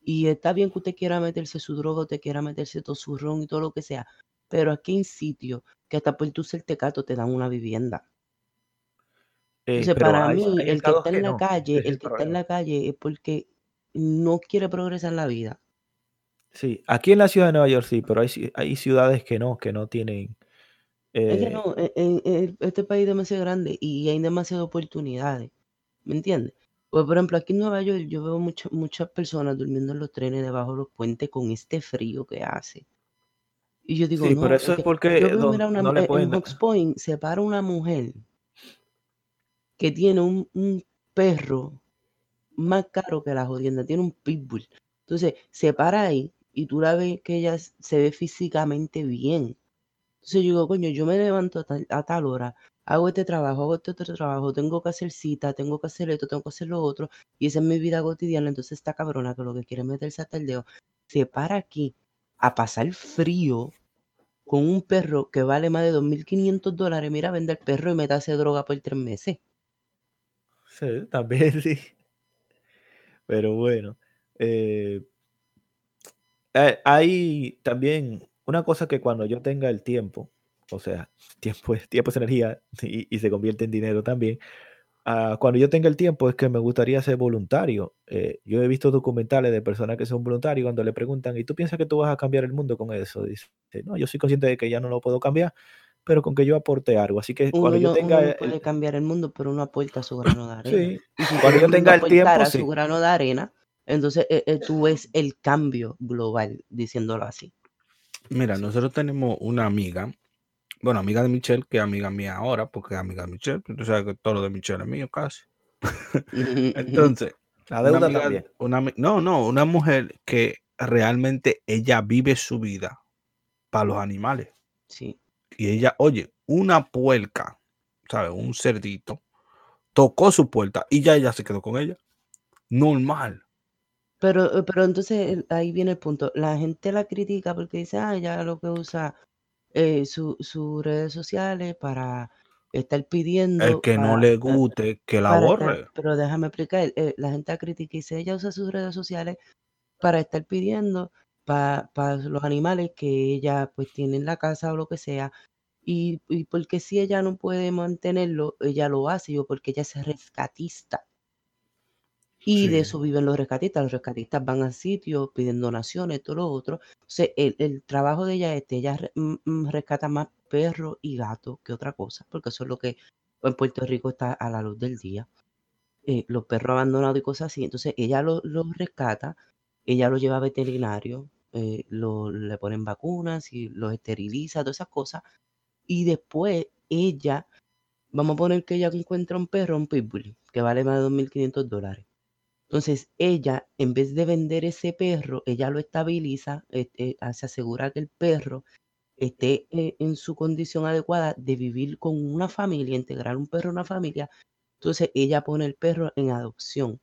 Y está bien que usted quiera meterse su droga, usted quiera meterse todo su ron y todo lo que sea, pero aquí hay sitios que hasta por tu ser tecato te dan una vivienda. eh, Entonces, para hay- mí, hay el que está que en la no, calle, es el el que está en la calle es porque no quiere progresar en la vida. Sí, aquí en la ciudad de Nueva York sí, pero hay, hay ciudades que no, que no tienen. Es que eh, no, en, en- en este país es demasiado grande y hay demasiadas oportunidades. ¿Me entiendes? Pues, por ejemplo, aquí en Nueva York yo veo mucho- muchas personas durmiendo en los trenes, debajo de los puentes, con este frío que hace. Y yo digo, sí, no, pero es eso es que porque yo veo, mira, una, no le en pueden. Hawks Point se para una mujer que tiene un, un perro más caro que la jodienda, tiene un pitbull. Entonces, se para ahí y tú la ves que ella se ve físicamente bien. Entonces yo digo, coño, yo me levanto a tal, hora, hago este trabajo, hago este otro trabajo, tengo que hacer cita, tengo que hacer esto, tengo que hacer lo otro, y esa es mi vida cotidiana. Entonces esta cabrona que lo que quiere es meterse hasta el dedo, se para aquí a pasar frío con un perro que vale más de 2.500 dólares. Mira, vende el perro y me hace droga por tres meses. Sí, también sí. Pero bueno. eh, hay también una cosa que cuando yo tenga el tiempo, o sea, tiempo es, tiempo es energía y, y se convierte en dinero también. ah, cuando yo tenga el tiempo es que me gustaría ser voluntario. Eh, yo he visto documentales de personas que son voluntarios cuando le preguntan, ¿y tú piensas que tú vas a cambiar el mundo con eso? Dice, no, yo soy consciente de que ya no lo puedo cambiar, pero con que yo aporte algo. Así que cuando yo no, tenga uno no el- puede cambiar el mundo, pero uno aporta su grano de arena. sí, Y si cuando yo tenga el tiempo, sí. su grano de arena, entonces eh, eh, tú ves el cambio global, diciéndolo así. Mira, nosotros tenemos una amiga, bueno, amiga de Michelle, que es amiga mía ahora, porque es amiga de Michelle, tú sabes que todo lo de Michelle es mío casi. Entonces, La una deuda amiga- también. una no, no, una mujer que realmente ella vive su vida para los animales. Sí. Y ella, oye, una puerca, ¿sabes? Un cerdito, tocó su puerta y ya ella se quedó con ella. Normal. Pero, eh, pero entonces el- ahí viene el punto. La gente la critica porque dice, ah, ya lo que usa eh, su- sus redes sociales para estar pidiendo. El que no le eh, guste, que la estar- borre. pero déjame explicar, eh, la gente la critica y dice, ella usa sus redes sociales para estar pidiendo para los animales que ella pues tiene en la casa o lo que sea. Y, y porque si ella no puede mantenerlo, ella lo hace, yo porque ella es rescatista. Y de eso viven los rescatistas. Los rescatistas van a sitios, piden donaciones, todo lo otro. Entonces, el, el trabajo de ella es este, ella re- mm, mm, rescata más perros y gatos que otra cosa, porque eso es lo que en Puerto Rico está a la luz del día. Eh, los perros abandonados y cosas así. Entonces, ella los los rescata, ella los lleva a veterinario, eh, lo- le ponen vacunas y los esteriliza, todas esas cosas. Y después ella, vamos a poner que ella encuentra un perro, un pitbull, que vale más de 2.500 dólares. Entonces ella, en vez de vender ese perro, ella lo estabiliza, este, se asegura que el perro esté eh, en su condición adecuada de vivir con una familia, integrar un perro en una familia. Entonces ella pone el perro en adopción.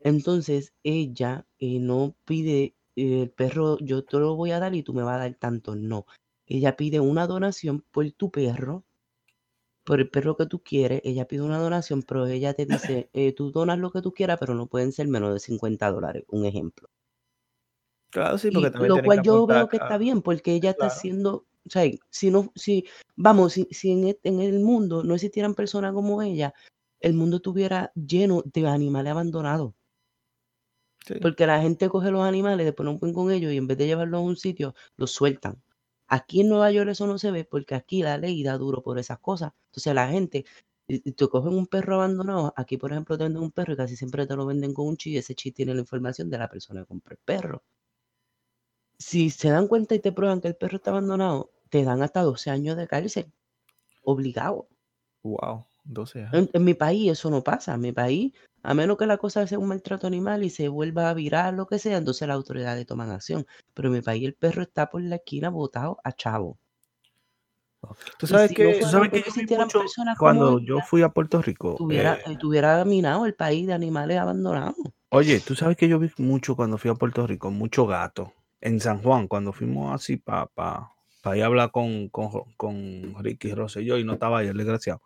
Entonces ella no pide el perro, yo te lo voy a dar y tú me vas a dar tanto. No. Ella pide una donación por tu perro, por el perro que tú quieres. Ella pide una donación, pero ella te dice, eh, tú donas lo que tú quieras, pero no pueden ser menos de 50 dólares. Un ejemplo. Claro, sí, Y porque también lo cual que yo veo que está bien, porque ella está haciendo, o sea, si no, si, vamos, si, si en, e- en el mundo no existieran personas como ella, el mundo estuviera lleno de animales abandonados. Sí. Porque la gente coge los animales, después no pueden con ellos y en vez de llevarlos a un sitio, los sueltan. Aquí en Nueva York eso no se ve porque aquí la ley da duro por esas cosas. Entonces la gente, te cogen un perro abandonado, aquí por ejemplo te venden un perro y casi siempre te lo venden con un chip y ese chip tiene la información de la persona que compró el perro. Si se dan cuenta y te prueban que el perro está abandonado, te dan hasta 12 años de cárcel. Obligado. Wow, 12 años. En, en mi país eso no pasa. En mi país, a menos que la cosa sea un maltrato animal y se vuelva a virar, lo que sea, entonces las autoridades toman acción. Pero en mi país el perro está por la esquina botado a chavo. Tú sabes si no que Tú fuera sabes que yo cuando yo fui a Puerto Rico. tuviera, eh, tuviera minado el país de animales abandonados. Oye, tú sabes que yo vi mucho cuando fui a Puerto Rico, mucho gato. En San Juan, cuando fuimos así para pa, pa ir a hablar con, con, con Ricky Rosselló y no estaba ahí, el desgraciado.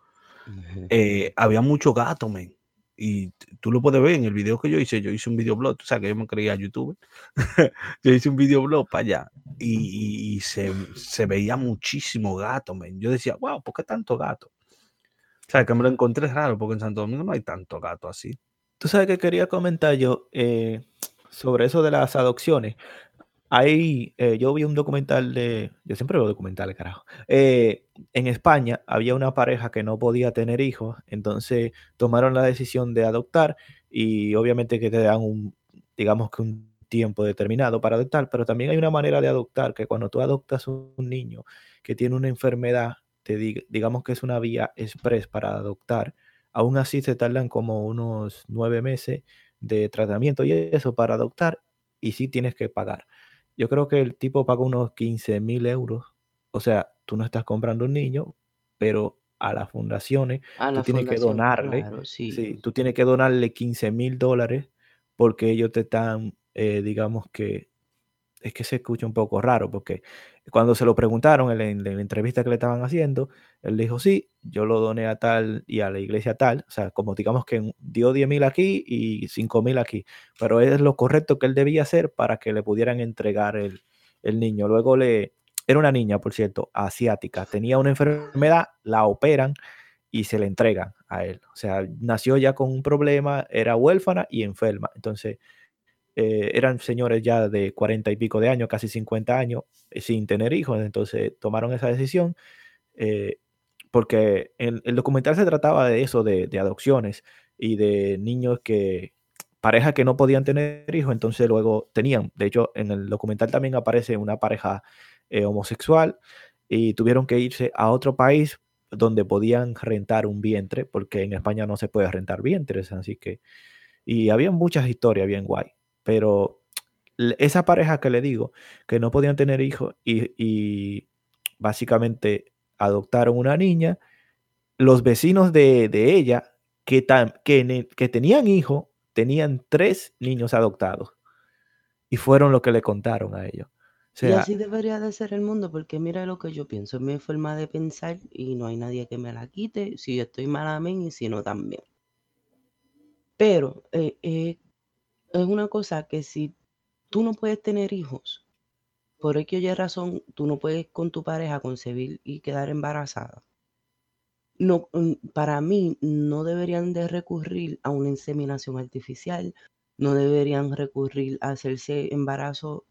eh, había mucho gato, men. Y tú lo puedes ver en el video que yo hice. Yo hice un videoblog, tú sabes que yo me creía youtuber. yo hice un videoblog para allá y, se, se veía muchísimo gato, men. Yo decía, wow, ¿por qué tanto gato? O sea, que me lo encontré raro porque en Santo Domingo no hay tanto gato así. Tú sabes que quería comentar yo eh, sobre eso de las adopciones. Ahí eh, yo vi un documental de. Yo siempre veo documentales, carajo. Eh, en España había una pareja que no podía tener hijos, entonces tomaron la decisión de adoptar y obviamente que te dan un, digamos que un tiempo determinado para adoptar, pero también hay una manera de adoptar que cuando tú adoptas un niño que tiene una enfermedad, te dig- digamos que es una vía express para adoptar, aún así se tardan como unos nueve meses de tratamiento y eso para adoptar y sí tienes que pagar. Yo creo que el tipo paga unos 15 mil euros. O sea, tú no estás comprando un niño, pero a las fundaciones A tú tienes que donarle, claro, sí, sí. tú tienes que donarle 15 mil dólares porque ellos te están, eh, digamos que, es que se escucha un poco raro porque cuando se lo preguntaron en la, en la entrevista que le estaban haciendo, él dijo, sí, yo lo doné a tal y a la iglesia tal, o sea, como digamos que dio 10 mil aquí y 5 mil aquí, pero es lo correcto que él debía hacer para que le pudieran entregar el, el niño. Luego le, era una niña, por cierto, asiática, tenía una enfermedad, la operan y se le entregan a él. O sea, nació ya con un problema, era huérfana y enferma. Entonces, eh, eran señores ya de cuarenta y pico de años, casi 50 años, eh, sin tener hijos. Entonces, tomaron esa decisión eh, porque el, el documental se trataba de eso, de, adopciones y de niños que, parejas que no podían tener hijos, entonces luego tenían. De hecho, en el documental también aparece una pareja homosexual y tuvieron que irse a otro país donde podían rentar un vientre, porque en España no se puede rentar vientres, así que... Y había muchas historias bien guay, pero esa pareja que le digo, que no podían tener hijos y, y básicamente adoptaron una niña, los vecinos de, de ella que, tam- que, que tenían hijos, tenían tres niños adoptados y fueron lo que le contaron a ellos. O Y así debería de ser el mundo, porque mira lo que yo pienso, es mi forma de pensar y no hay nadie que me la quite, si yo estoy mal, amén, y si no, también. Pero eh, eh, es una cosa que si tú no puedes tener hijos, por X o razón, tú no puedes con tu pareja concebir y quedar embarazada. No, mm, para mí no deberían de recurrir a una inseminación artificial, no deberían recurrir a hacerse embarazos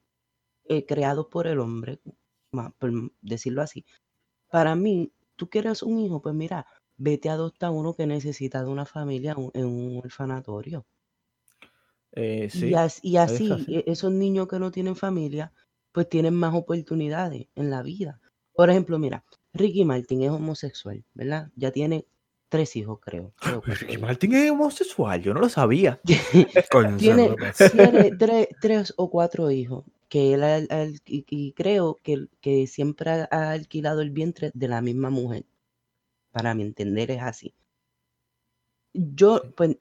eh, creados por el hombre, por decirlo así. Para mí, tú quieres un hijo, pues mira, vete a adoptar uno que necesita de una familia en un orfanatorio. Eh, Y, as- así, e- esos niños que no tienen familia, pues tienen más oportunidades en la vida. Por ejemplo, mira, Ricky Martin es homosexual, ¿verdad? Ya tiene tres hijos, creo. Pues Ricky. Martin es homosexual, yo no lo sabía. Coño, ¿sabes tiene, tiene tres, tres o cuatro hijos que él y, y creo que, que siempre ha, ha alquilado el vientre de la misma mujer. Para mi entender es así. Yo, pues,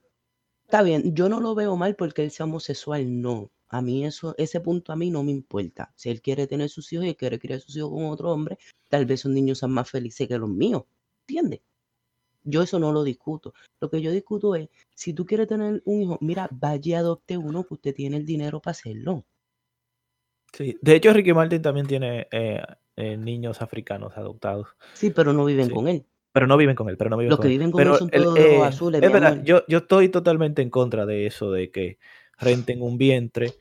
Está bien, yo no lo veo mal porque él sea homosexual, no. A mí eso, ese punto a mí no me importa. Si él quiere tener sus hijos y quiere criar sus hijos con otro hombre, tal vez sus niños sean más felices que los míos. ¿Entiendes? Yo eso no lo discuto. Lo que yo discuto es, si tú quieres tener un hijo, mira, vaya y adopte uno que usted tiene el dinero para hacerlo. Sí, de hecho Ricky Martin también tiene eh, eh, niños africanos adoptados. Sí, pero no viven Sí. con él. Pero no viven con él, pero no viven Los con que él. viven con Pero él son todos eh, azules, es verdad, yo, yo estoy totalmente en contra de eso, de que renten un vientre,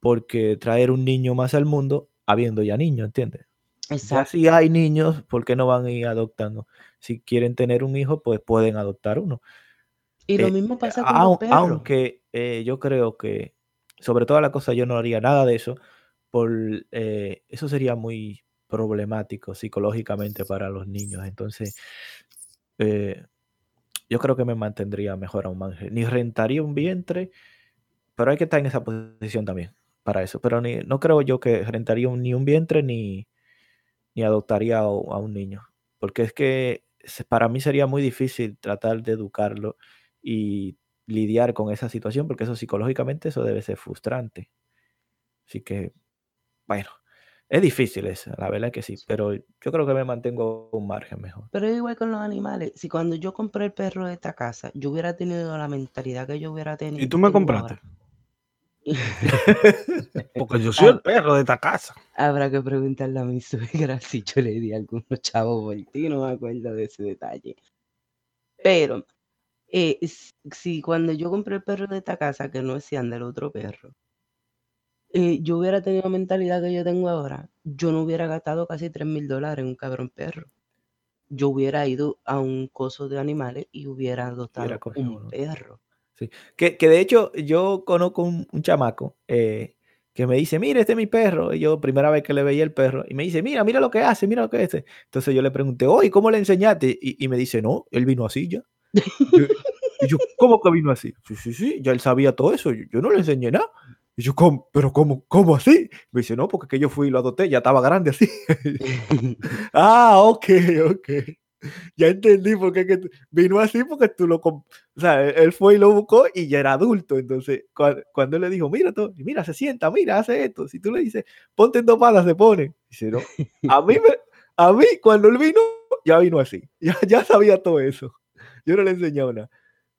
porque traer un niño más al mundo, habiendo ya niños, ¿entiendes? Exacto. si hay niños, ¿por qué no van a ir adoptando? Si quieren tener un hijo, pues pueden adoptar uno. Y lo Eh, mismo pasa con los perros. aunque eh, yo creo que, sobre toda la cosa, yo no haría nada de eso, por eh, eso sería muy problemático psicológicamente para los niños. Entonces, eh, yo creo que me mantendría mejor a un margen. Ni rentaría un vientre, pero hay que estar en esa posición también para eso. Pero no creo yo que rentaría ni un vientre ni, ni adoptaría a, a un niño. Porque es que para mí sería muy difícil tratar de educarlo y lidiar con esa situación, porque eso psicológicamente eso debe ser frustrante. Así que, bueno, es difícil eso, la verdad que sí, pero yo creo que me mantengo a un margen mejor. Pero es igual con los animales. Si cuando yo compré el perro de esta casa, yo hubiera tenido la mentalidad que yo hubiera tenido. ¿Y tú me compraste? Porque yo soy el perro de esta casa. Habrá que preguntarle a mi suegra si yo le di algunos chavos por ti, no me acuerdo de ese detalle. Pero, eh, si cuando yo compré el perro de esta casa, que no es Sian del otro perro, eh, yo hubiera tenido la mentalidad que yo tengo ahora, yo no hubiera gastado casi 3 mil dólares en un cabrón perro. Yo hubiera ido a un coso de animales y hubiera adoptado cogido un perro. Que, que de hecho yo conozco un, un chamaco eh, que me dice, mira, este es mi perro. Y yo, primera vez que le veía el perro, y me dice, mira, mira lo que hace, mira lo que hace. Entonces yo le pregunté, oye, ¿cómo le enseñaste? Y, y me dice, no, él vino así ya. Y yo, ¿cómo que vino así? Sí, sí, sí, ya él sabía todo eso, yo, yo no le enseñé nada. Y yo, ¿cómo? ¿Pero cómo, cómo así? Me dice, no, porque que yo fui y lo adopté, ya estaba grande así. ah, ok, ok. Ya entendí por qué que tú- vino así, porque tú lo... O sea, él- él fue y lo buscó y ya era adulto. Entonces, cua- cuando él le dijo, mira, todo, mira, se sienta, mira, hace esto. Si tú le dices, ponte en dos patas, se pone. Dice, no. A mí, me- a mí, cuando él vino, ya vino así. Ya, ya sabía todo eso. Yo no le enseñaba nada.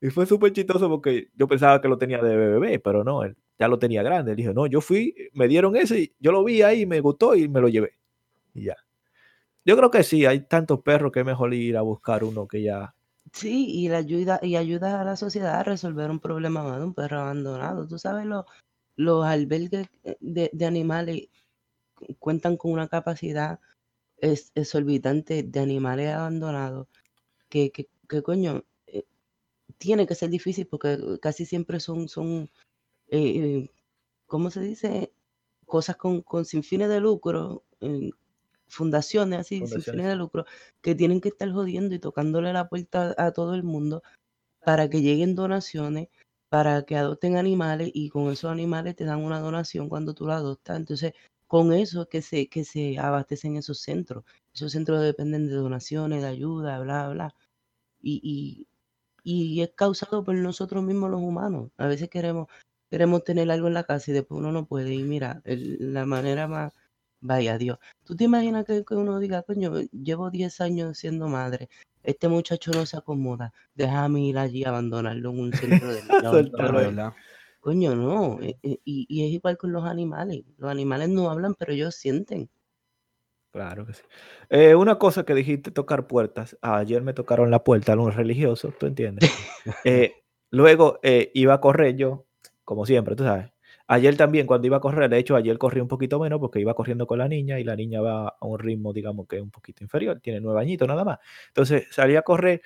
Y fue súper chistoso porque yo pensaba que lo tenía de bebé, pero no, él ya lo tenía grande. Él dijo, no, yo fui, me dieron ese, yo lo vi ahí, me gustó y me lo llevé. Y ya. Yo creo que sí, hay tantos perros que es mejor ir a buscar uno que ya. Sí, y la ayuda, y ayuda a la sociedad a resolver un problema más de un perro abandonado. Tú sabes, los, los albergues eh, de, animales cu- cuentan con una capacidad es, exorbitante de animales abandonados que, que, que, coño, tiene que ser difícil porque casi siempre son, son eh, eh, ¿cómo se dice? Cosas con, con sin fines de lucro, eh, fundaciones así, sin fines de lucro, que tienen que estar jodiendo y tocándole la puerta a todo el mundo para que lleguen donaciones, para que adopten animales y con esos animales te dan una donación cuando tú la adoptas. Entonces, con eso es que se, que se abastecen esos centros. Esos centros dependen de donaciones, de ayuda, bla, bla. Y, y, y es causado por nosotros mismos los humanos. A veces queremos, queremos tener algo en la casa y después uno no puede. Y mira, el- la manera más, vaya Dios. ¿Tú te imaginas que, que uno diga, coño, llevo 10 años siendo madre, este muchacho no se acomoda, déjame ir allí a abandonarlo en un centro de Suéltalo abandonado"? ahí. ¿verdad? Coño, no. eh, eh, Y, y es igual con los animales. Los animales no hablan, pero ellos sienten. Claro que sí. Eh, una cosa que dijiste, tocar puertas. Ayer me tocaron la puerta a un religioso, ¿tú entiendes? Eh, luego eh, iba a correr yo, como siempre, tú sabes. Ayer también, cuando iba a correr, de hecho, ayer corrí un poquito menos porque iba corriendo con la niña y la niña va a un ritmo, digamos que un poquito inferior, tiene nueve añitos nada más. Entonces salí a correr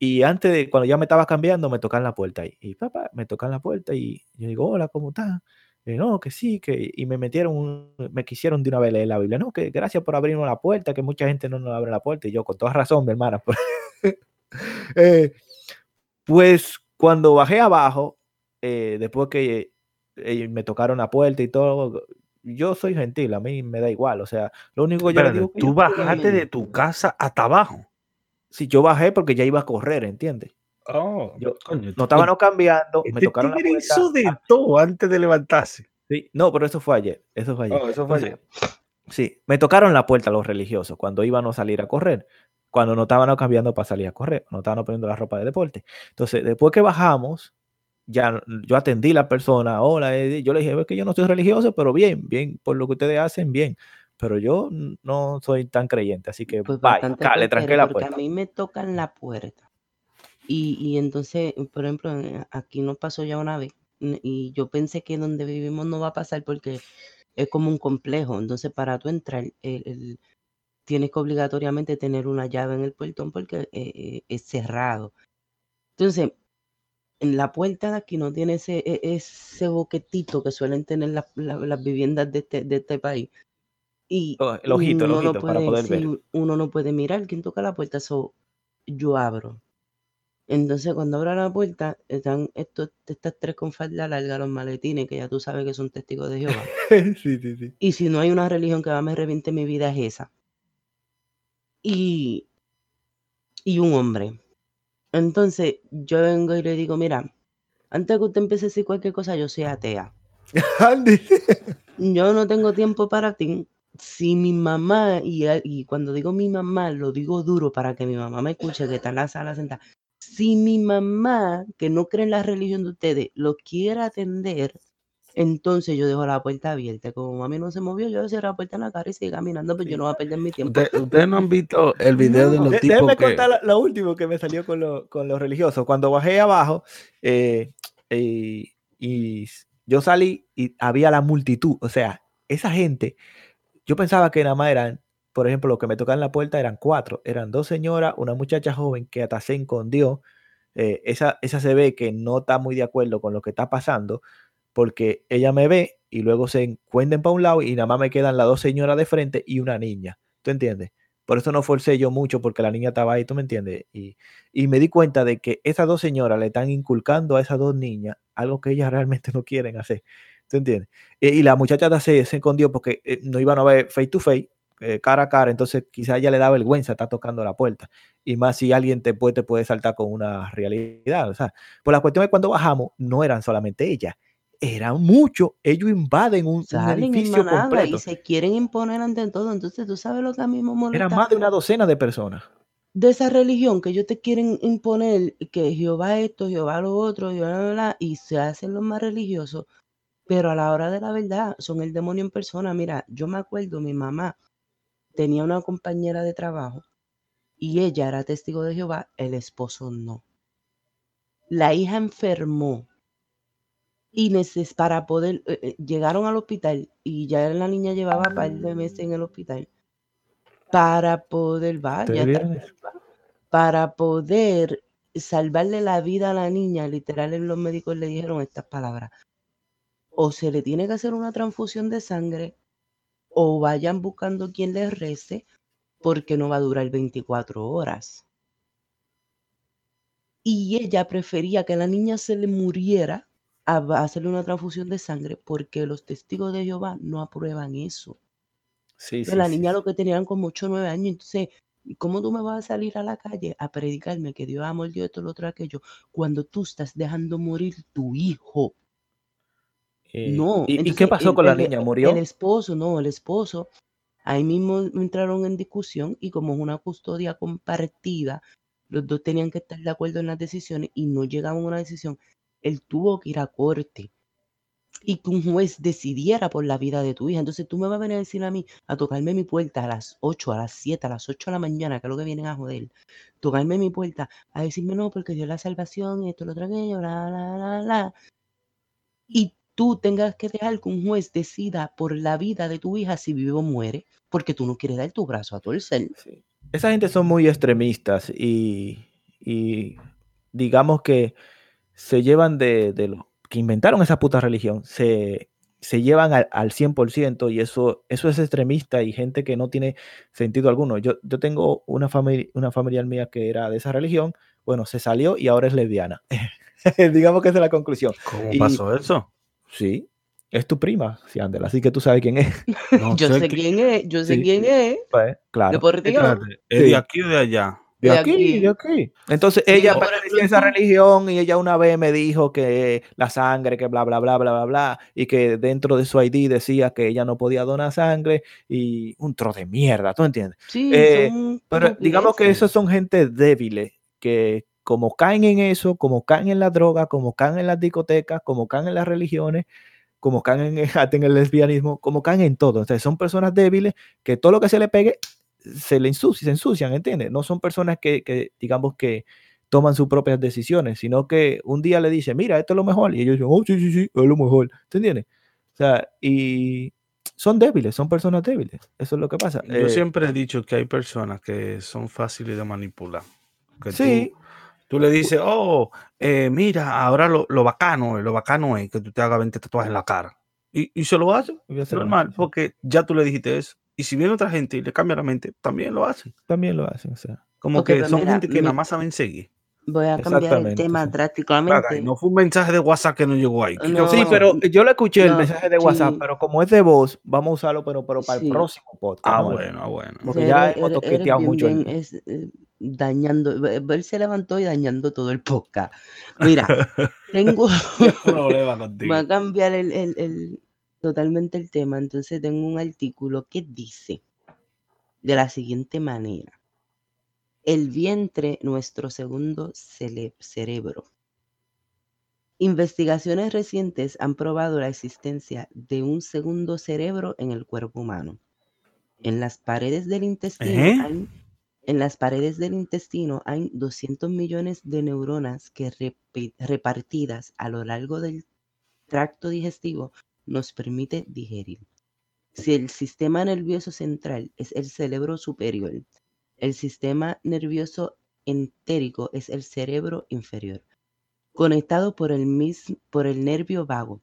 y antes de, cuando ya me estaba cambiando, me tocan la puerta y, y papá, me tocan la puerta y yo digo, hola, ¿cómo estás? Y no, que sí, que, y me metieron, me quisieron de una vez leer la Biblia, no, que gracias por abrirnos la puerta, que mucha gente no nos abre la puerta, y yo, con toda razón, mi hermana. pues, eh, pues cuando bajé abajo, eh, después que eh, me tocaron la puerta y todo, yo soy gentil, a mí me da igual, o sea, lo único que yo le digo que tú yo- bajaste de tu casa hasta abajo. si yo bajé porque ya iba a correr, ¿entiendes? Oh, Yo- coño, Nos estaban cambiando, me Este tocaron la hizo de todo antes de levantarse. Sí, no, pero eso fue ayer. Eso fue ayer. Oh, eso fue Entonces, Sí, me tocaron la puerta los religiosos cuando íbamos a salir a correr, cuando nos estaban cambiando para salir a correr, nos estaban poniendo la ropa de deporte. Entonces, después que bajamos, ya yo atendí a la persona, hola, eh, yo le dije, es que yo no soy religioso, pero bien, bien, por lo que ustedes hacen, bien. Pero yo no soy tan creyente, así que Pues bye, le tranqué la porque puerta. a mí me tocan la puerta. Y, y entonces, por ejemplo, en- aquí nos pasó ya una vez. Y yo pensé que donde vivimos no va a pasar porque es como un complejo. Entonces, para tú entrar, el- el- tienes que obligatoriamente tener una llave en el portón porque eh, eh, es cerrado. Entonces, en la puerta de aquí no tiene ese, e- ese boquetito que suelen tener las, la- las viviendas de este, de este país. Y Oh, El ojito, el no para puede- poder sí, ver. uno no puede mirar quién toca la puerta, so, yo abro. Entonces, cuando abro la puerta, están estos, estas tres con falda larga, los maletines, que ya tú sabes que son testigos de Jehová. sí, sí, sí. Y si no hay una religión que va a me reviente mi vida, es esa. Y, y un hombre. Entonces, yo vengo y le digo, mira, antes que usted empiece a decir cualquier cosa, yo soy atea. Andy. Yo no tengo tiempo para ti. Si mi mamá, y, y cuando digo mi mamá, lo digo duro para que mi mamá me escuche, que está en la sala sentada. Si mi mamá, que no cree en la religión de ustedes, lo quiere atender, entonces yo dejo la puerta abierta. Como mami no se movió, yo cierro la puerta en la cara y sigo caminando, pues yo no voy a perder mi tiempo. Usted- Ustedes no han visto el video de los de- tipos déjame que... contar lo, lo último que me salió con, lo- con los religiosos. Cuando bajé abajo, eh, y yo salí y había la multitud. O sea, esa gente, yo pensaba que nada más eran, por ejemplo, los que me tocaban la puerta eran cuatro. Eran dos señoras, una muchacha joven que hasta se escondió. Eh, esa, esa se ve que no está muy de acuerdo con lo que está pasando, porque ella me ve y luego se encuentran para un lado y nada más me quedan las dos señoras de frente y una niña. ¿Tú entiendes? Por eso no forcé yo mucho porque la niña estaba ahí, ¿tú me entiendes? Y, y me di cuenta de que esas dos señoras le están inculcando a esas dos niñas algo que ellas realmente no quieren hacer. ¿Tú entiendes? E- y la muchacha se, se escondió porque eh, no iban a ver face to face, eh, cara a cara, entonces quizá ella le da vergüenza estar tocando la puerta. Y más si alguien te puede, te puede saltar con una realidad. O sea, pues la cuestión es cuando bajamos, no eran solamente ellas, eran muchos. Ellos invaden un, Salen edificio completo. y se quieren imponer ante todo. Entonces, tú sabes lo que a mí me molesta. Eran más de una docena de personas. de esa religión que ellos te quieren imponer que Jehová esto, Jehová lo otro, Jehová bla, bla, y se hacen los más religiosos, pero a la hora de la verdad son el demonio en persona. Mira, yo me acuerdo, mi mamá tenía una compañera de trabajo y ella era testigo de Jehová, el esposo no. La hija enfermó y neces para poder, eh, eh, llegaron al hospital y ya la niña llevaba un par de meses en el hospital para poder, para poder salvarle la vida a la niña, literal los médicos le dijeron estas palabras. O se le tiene que hacer una transfusión de sangre o vayan buscando quien les rece porque no va a durar 24 horas. Y ella prefería que la niña se le muriera a hacerle una transfusión de sangre porque los testigos de Jehová no aprueban eso. Sí, la niña sí. lo que tenían como 8 o 9 años, entonces, ¿y ¿cómo tú me vas a salir a la calle a predicarme que Dios ha mordido esto, lo otro, aquello, cuando tú estás dejando morir tu hijo? Eh, No. ¿Y, y qué pasó el- con la el- niña? ¿Murió? El esposo, no, el esposo, ahí mismo entraron en discusión y como es una custodia compartida, los dos tenían que estar de acuerdo en las decisiones y no llegaban a una decisión. Él tuvo que ir a corte y que un juez decidiera por la vida de tu hija. Entonces tú me vas a venir a decir a mí, a tocarme mi puerta a las 8, a las 7, a las 8 de la mañana, que es lo que vienen a joder, tocarme mi puerta, a decirme no, porque Dios la salvación, esto, lo aquello, bla, bla, bla, bla. Y tú tengas que dejar que un juez decida por la vida de tu hija si vive o muere, porque tú no quieres dar tu brazo a torcer. Sí. Esa gente son muy extremistas y, y digamos que se llevan de, de los que inventaron esa puta religión, se, se llevan al, al 100% y eso, eso es extremista y gente que no tiene sentido alguno. Yo, yo tengo una, familia una familiar mía que era de esa religión, bueno, se salió y ahora es lesbiana. digamos que esa es la conclusión. ¿Cómo Y- pasó eso? Sí, es tu prima, Siandela, así que tú sabes quién es. No yo sé quién es, yo sé Sí. quién es. Pues, claro. De ¿es de aquí o de allá? de De aquí, aquí. de aquí. Entonces Sí, ella pertenecía a esa religión y ella una vez me dijo que la sangre, que bla, bla, bla, bla, bla, bla, y que dentro de su ID decía que ella no podía donar sangre y un tro de mierda, ¿tú entiendes? Sí, Eh, son Pero digamos que esos son gente débiles, que como caen en eso, como caen en la droga, como caen en las discotecas, como caen en las religiones, como caen en, en el lesbianismo, como caen en todo. Entonces son personas débiles que todo lo que se le pegue se le ensucia, se ensucian, ¿entiendes? No son personas que, que, digamos que toman sus propias decisiones, sino que un día le dice, mira, esto es lo mejor, y ellos dicen, oh, sí, sí, sí, es lo mejor, ¿te entiendes? O sea, y son débiles, son personas débiles, eso es lo que pasa. Yo Eh, siempre he dicho que hay personas que son fáciles de manipular. Que Sí. tú, tú le dices, oh, eh, mira, ahora lo, lo bacano, es- lo bacano es que tú te hagas 20 tatuajes en la cara. Y, y se lo lo normal, porque ya tú le dijiste eso. Y si viene otra gente y le cambia la mente, también lo hacen. También lo hacen, o sea. Como Ok, que pero son mira, gente que nada mi- más saben seguir. Voy a cambiar el tema drásticamente. Claro, no fue un mensaje de WhatsApp que no llegó ahí. ¿Qué No, Sí, pero yo le escuché el mensaje de WhatsApp, sí. pero como es de voz, vamos a usarlo, pero, pero para el próximo podcast. Ah, ¿no? bueno, ah, bueno. Porque ya hemos eres- toqueteado mucho el- es, eh, dañando. Él se levantó y dañando todo el podcast. Mira, tengo. ¿Qué problema contigo? Voy a cambiar el, el- el- totalmente el tema. Entonces tengo un artículo que dice de la siguiente manera. El vientre, nuestro segundo cerebro. Investigaciones recientes han probado la existencia de un segundo cerebro en el cuerpo humano. En las paredes del intestino ¿Eh? hay, en las paredes del intestino hay 200 millones de neuronas que repartidas a lo largo del tracto digestivo nos permite digerir. Si el sistema nervioso central es el cerebro superior, el sistema nervioso entérico es el cerebro inferior, conectado por el, por el nervio vago.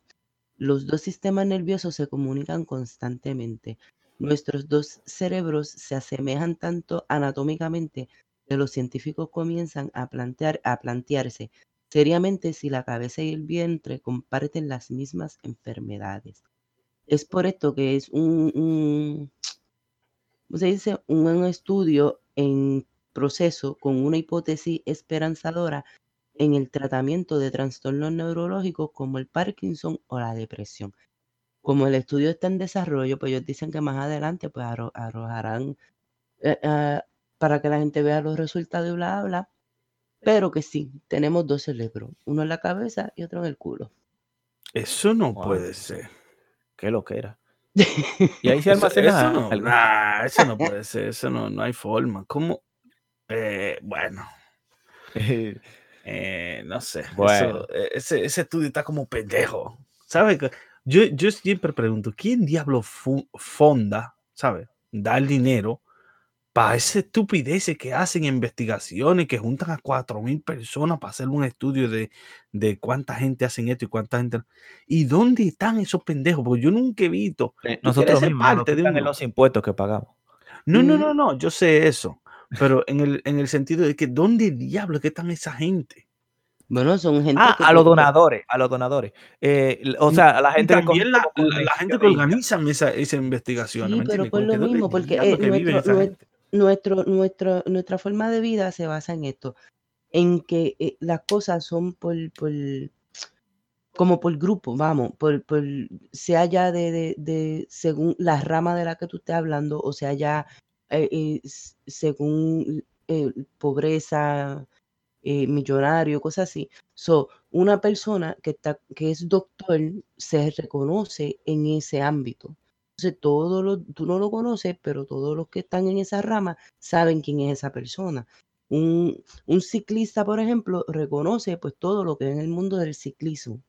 Los dos sistemas nerviosos se comunican constantemente. Nuestros dos cerebros se asemejan tanto anatómicamente que los científicos comienzan a, plantear, a plantearse seriamente si la cabeza y el vientre comparten las mismas enfermedades. Es por esto que es un, un- ¿cómo se dice? un, un estudio en proceso con una hipótesis esperanzadora en el tratamiento de trastornos neurológicos como el Parkinson o la depresión. Como el estudio está en desarrollo, pues ellos dicen que más adelante pues arro- arrojarán eh, ah, para que la gente vea los resultados y bla, bla, bla. Pero que sí, tenemos dos cerebros, uno en la cabeza y otro en el culo. Eso no Wow. puede ser. Qué lo que era. Y ahí se almacena eso no, algo. nah, eso no puede ser. Eso no, no hay forma. ¿Cómo? Eh, bueno, eh, no sé. Bueno. eh, ese, ese estudio está como pendejo. ¿Sabes? Yo, yo siempre pregunto, ¿quién diablo fonda, ¿sabes? Da el dinero para esa estupidez que hacen investigaciones, que juntan a cuatro mil personas para hacer un estudio de, de cuánta gente hacen esto y cuánta gente. no? ¿Y dónde están esos pendejos? Porque yo nunca he visto. Eh, Nosotros mismos parte de los impuestos que pagamos. No, no, no, no, yo sé eso. Pero en el, en el sentido de que, ¿dónde diablos que están esa gente? Bueno, son gente Ah, que a los donadores, a los donadores. Eh, o sea, a la gente que también la, la- la gente que organizan esa, esa investigación. Sí, ¿me pero por lo que ¿dónde mismo, porque eh, nuestro? Nuestro, nuestro, nuestra forma de vida se basa en esto, en que eh, las cosas son por, por, como por grupo, vamos, por, por sea ya de, de, según la rama de la que tú estés hablando, o sea ya eh, eh, según pobreza, millonario, cosas así. So, una persona que, está, que es doctor se reconoce en ese ámbito. Entonces, todo lo, tú no lo conoces, pero todos los que están en esa rama saben quién es esa persona. Un, un ciclista, por ejemplo, reconoce pues todo lo que es en el mundo del ciclismo.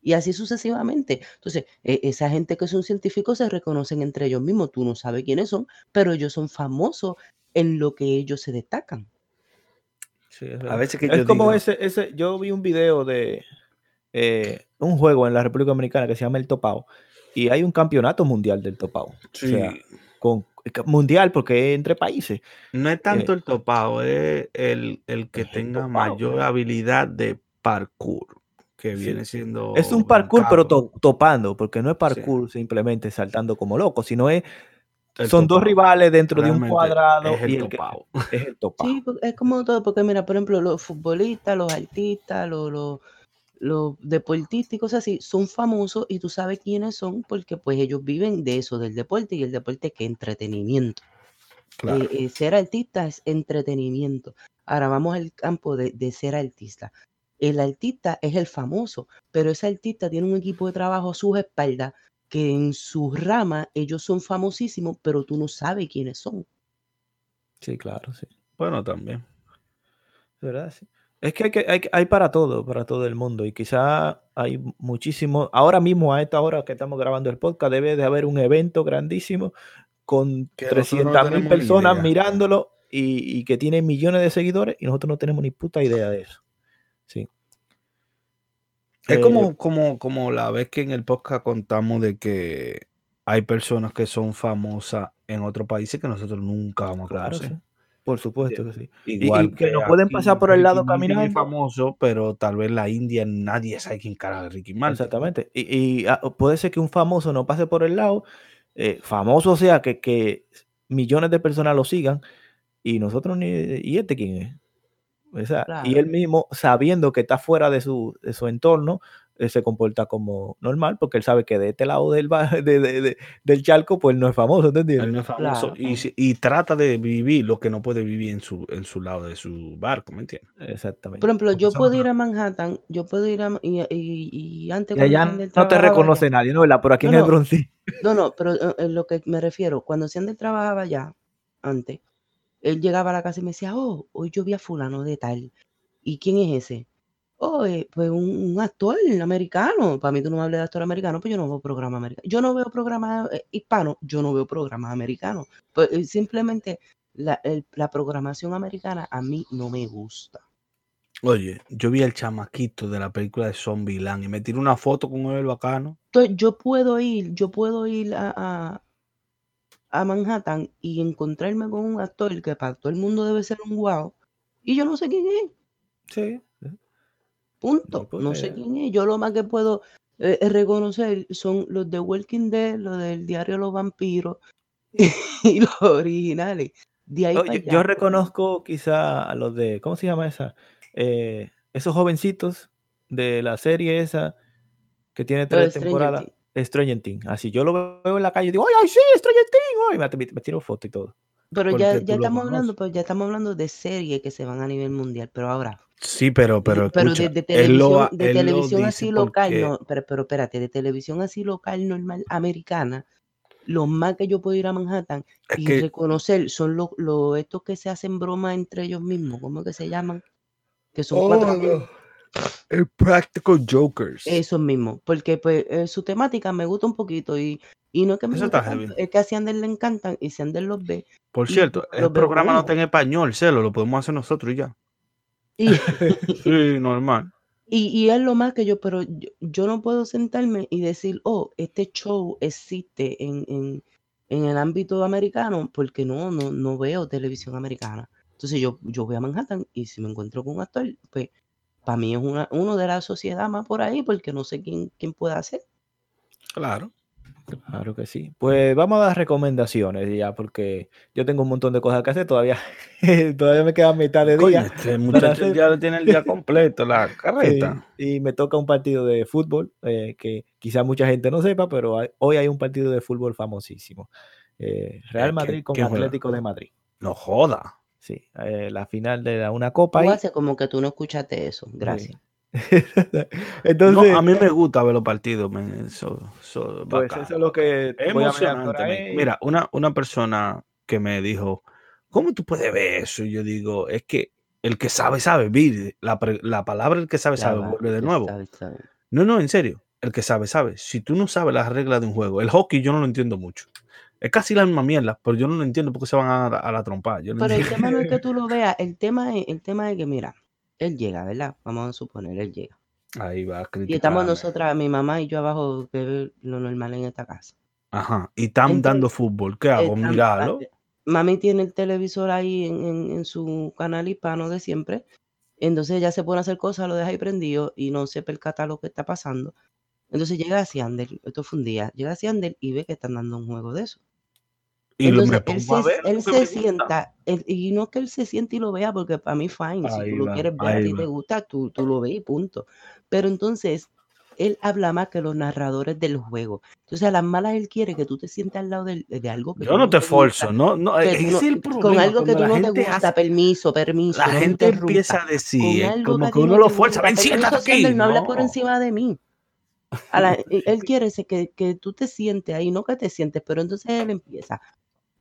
Y así sucesivamente. Entonces, e- esa gente que son científicos se reconocen entre ellos mismos. Tú no sabes quiénes son, pero ellos son famosos en lo que ellos se destacan. Sí, es A verdad. veces que es yo como digo, ese, ese, yo vi un video de eh, un juego en la República Dominicana que se llama el Topao y hay un campeonato mundial del Topao. O sí, sea, con mundial porque es entre países. no es tanto el topado, es el, el que Es el tenga topado. mayor habilidad de parkour, que Sí. viene siendo. Es un parkour, pero to- topando, porque no es parkour simplemente saltando como loco, sino es El son dos topado. rivales dentro de un cuadrado es el y el que topado. es el topado. Sí, porque es como todo, porque mira, por ejemplo, los futbolistas, los artistas, los, los, los deportistas y cosas así, son famosos y tú sabes quiénes son porque pues ellos viven de eso, del deporte y el deporte que entretenimiento. Claro. Eh, eh, ser artista es entretenimiento. Ahora vamos al campo de, de ser artista. El artista es el famoso, pero ese artista tiene un equipo de trabajo a sus espaldas que en sus ramas ellos son famosísimos, pero tú no sabes quiénes son. Sí, claro, sí. Bueno, también. De verdad, sí. Es que hay, que hay, para todo, para todo el mundo. Y quizá hay muchísimo. Ahora mismo, a esta hora que estamos grabando el podcast, debe de haber un evento grandísimo con Que nosotros no 300 mil tenemos ni personas idea. mirándolo y, y que tiene millones de seguidores y nosotros no tenemos ni puta idea de eso. Sí. Es Eh, como, como, como la vez que en el podcast contamos de que hay personas que son famosas en otros países que nosotros nunca vamos a Claro, conocer. sí. Por supuesto que sí. y Igual que nos pueden pasar por el lado Martin es caminando. famoso, pero tal vez la India nadie sabe quién cara es Ricky Martin. Exactamente. Y, y, ah, puede ser que un famoso no pase por el lado, eh, famoso sea, que, que millones de personas lo sigan y nosotros ni. ¿Y este quién es? O sea, Y él mismo, sabiendo que está fuera de su, de su entorno, eh, se comporta como normal porque él sabe que de este lado del, de- de- de- del charco, pues no es famoso, ¿te entiendes? Él no es famoso Claro. y, trata de vivir lo que no puede vivir en su, en su lado de su barco, ¿me entiendes? Exactamente. Por ejemplo, yo puedo ir a Manhattan, yo puedo ir a... Y, y- y antes Y cuando allá hacían del no te reconoce allá- nadie, ¿no? ¿Verdad? Pero aquí No, en el no. Bronx sí. No, no, pero eh, en lo que me refiero, cuando Sander trabajaba allá, antes, él llegaba a la casa y me decía, oh, hoy yo vi a fulano de tal. ¿Y quién es ese? Oh, eh, pues un, un actor americano. Para mí tú no me hables de actor americano, pues yo no veo programas americanos. Yo no veo programas eh, hispanos, yo no veo programas americanos. Pues eh, simplemente la, el- la programación americana a mí no me gusta. Oye, yo vi al chamaquito de la película de Zombieland y me tiré una foto con él bacano. Entonces, yo puedo ir, yo puedo ir a, a, a Manhattan y encontrarme con un actor que para todo el mundo debe ser un guau. Y yo no sé quién es, Sí. Punto. pues, No sé eh. quién es. Yo lo más que puedo eh, eh, reconocer son los de Walking Dead, los del Diario los Vampiros y los originales. De ahí para yo, reconozco quizá a los de, ¿cómo se llama esa? Eh, esos jovencitos de la serie esa que tiene tres temporadas. Stranger Things. Así yo lo veo en la calle y digo, ¡ay, ay, sí, Stranger Things! ay", me, tiro foto y todo. Pero ya, ya estamos hablando, pero ya estamos hablando de series que se van a nivel mundial. Pero ahora, Sí, pero, pero, pero escucha, de, de él lo televisión, de televisión así local, porque- no, pero, pero espérate, de televisión así local normal americana, lo más que yo puedo ir a Manhattan es y que reconocer son los los estos que se hacen broma entre ellos mismos, ¿cómo que se llaman? Que son cuatro, Oh, no. El Practical Jokers. esos mismos, porque pues eh, su temática me gusta un poquito y, y no es que me Eso tanto, heavy. es que a Sander le encantan y Sander los ve Por cierto, el programa no está en español, celo, lo podemos hacer nosotros y ya. Y, Sí, normal. Y, y es lo más que yo, pero yo, yo no puedo sentarme y decir, oh, este show existe en, en, en el ámbito americano, porque no, no, no veo televisión americana. Entonces yo, yo voy a Manhattan y si me encuentro con un actor, pues para mí es una, uno de la sociedad más por ahí, porque no sé quién, quién puede hacer. Claro. Claro que sí. Pues vamos a dar recomendaciones ya, porque yo tengo un montón de cosas que hacer. Todavía, todavía me queda mitad de día. este muchacho hacer- ya lo tiene el día completo, la Sí, carreta. y me toca un partido de fútbol eh, que quizá mucha gente no sepa, pero hay- hoy hay un partido de fútbol famosísimo. Eh, Real ¿qué- Madrid con? Atlético de Madrid. No joda. Sí, eh, la final de la- una copa. Tú haces como que tú no escuchaste eso. Gracias. Entonces, no, a mí me gusta ver los partidos, pues eso es lo que Es voy emocionante. ahí. Mira, una, una persona que me dijo, ¿cómo tú puedes ver eso? Y yo digo, es que el que sabe, sabe. La, la palabra el que sabe, sabe, vuelve de nuevo. No, no, en serio. El que sabe, sabe. Si tú no sabes las reglas de un juego, el hockey yo no lo entiendo mucho. Es casi la misma mierda, pero yo no lo entiendo porque se van a, a la trompa. Yo no Pero el tema no es que tú lo veas, el tema es, el tema es que, mira, él llega, ¿verdad? Vamos a suponer, él llega. Ahí va Y estamos nosotras, mi mamá y yo abajo, que es lo normal en esta casa. Ajá. Y están dando fútbol. ¿Qué hago? Estamos- Mirarlo. Mami tiene el televisor ahí en, en- en su canal hispano de siempre. Entonces ella se pone a hacer cosas, lo deja ahí prendido y no se percata lo que está pasando. Entonces llega a Siander, esto fue un día, llega a Siander y ve que están dando un juego de eso. Y lo Entonces, me él pongo a se, ver él se sienta, él- y no que él se siente y lo vea, porque para mí, fine, si Ahí tú lo va, quieres ver, a ti te gusta, tú, tú lo ves y punto. Pero entonces, él habla más que los narradores del juego. Entonces, a las malas, él quiere que tú te sientas al lado del- de, algo que Yo tú no te gusta, forzo, no, no, que tú no- es el con problema. algo que tú no te gusta, hace- permiso, permiso, la no gente empieza a decir, Con como a que ti uno no lo fuerza, ven, siéntate aquí. no hable por No. encima de mí. A la- él él quiere que, que tú te sientes ahí, no que te sientes, pero entonces él empieza.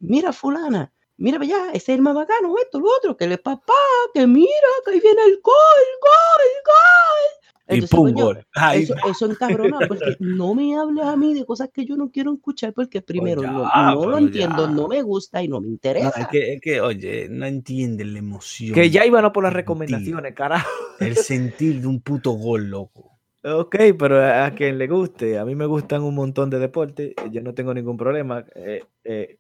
Mira, fulana, mira allá, ese es el más bacano, esto, lo otro, que es papá, que mira, que ahí viene el gol, gol, gol. Y Entonces, pum, coño, gol. Ahí eso, eso encabrona, porque no me hables a mí de cosas que yo no quiero escuchar, porque primero no, Pues ya, no lo entiendo, ya. no me gusta y no me No, interesa. es, que, es que, oye, no entienden la emoción. Que ya iban a por las Sentir. recomendaciones, carajo. El sentir de un puto gol, loco. Ok, pero a a quien le guste, a mí me gustan un montón de deportes, yo no tengo ningún problema. eh, eh,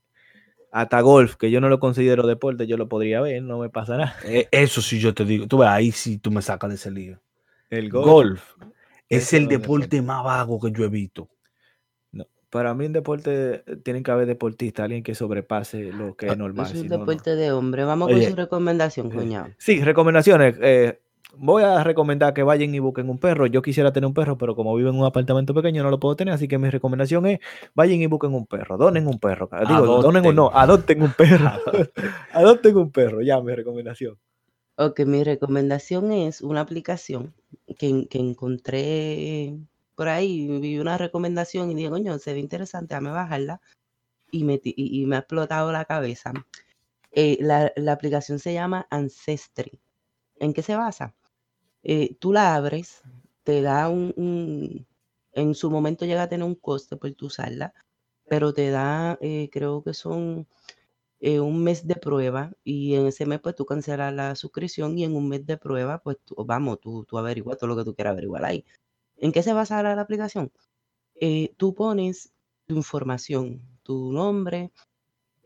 hasta golf, que yo no lo considero deporte, yo lo podría ver, no me pasa nada. Eh, Eso sí yo te digo. Tú ves, ahí sí tú me sacas de ese lío. El Golf, golf, es eso el deporte deporte. más vago que yo he visto. no. Para mí en deporte eh, tienen que haber deportistas, alguien que sobrepase lo que Ah, es normal. Es un si no, no. deporte de hombre. Vamos con Oye, su recomendación, cuñado. Sí, recomendaciones. Voy a recomendar que vayan y busquen un perro. Yo quisiera tener un perro, pero como vivo en un apartamento pequeño no lo puedo tener, así que mi recomendación es vayan y busquen un perro, donen un perro. Digo, donen o no, adopten un perro. adopten un perro, ya mi recomendación. Ok, mi recomendación es una aplicación que, que encontré por ahí, vi una recomendación y dije, coño, se ve interesante, déjame bajarla y me, ti- y, y me ha explotado la cabeza. Eh, la, la aplicación se llama Ancestry. ¿En qué se basa? Eh, tú la abres, te da un, un- en su momento llega a tener un coste por tu usarla, pero te da, eh, creo que son eh, un mes de prueba y en ese mes pues tú cancelas la suscripción y en un mes de prueba pues tú- vamos, tú, tú averiguas todo lo que tú quieras averiguar ahí. ¿En qué se basa la, la aplicación? Eh, tú pones tu información, tu nombre,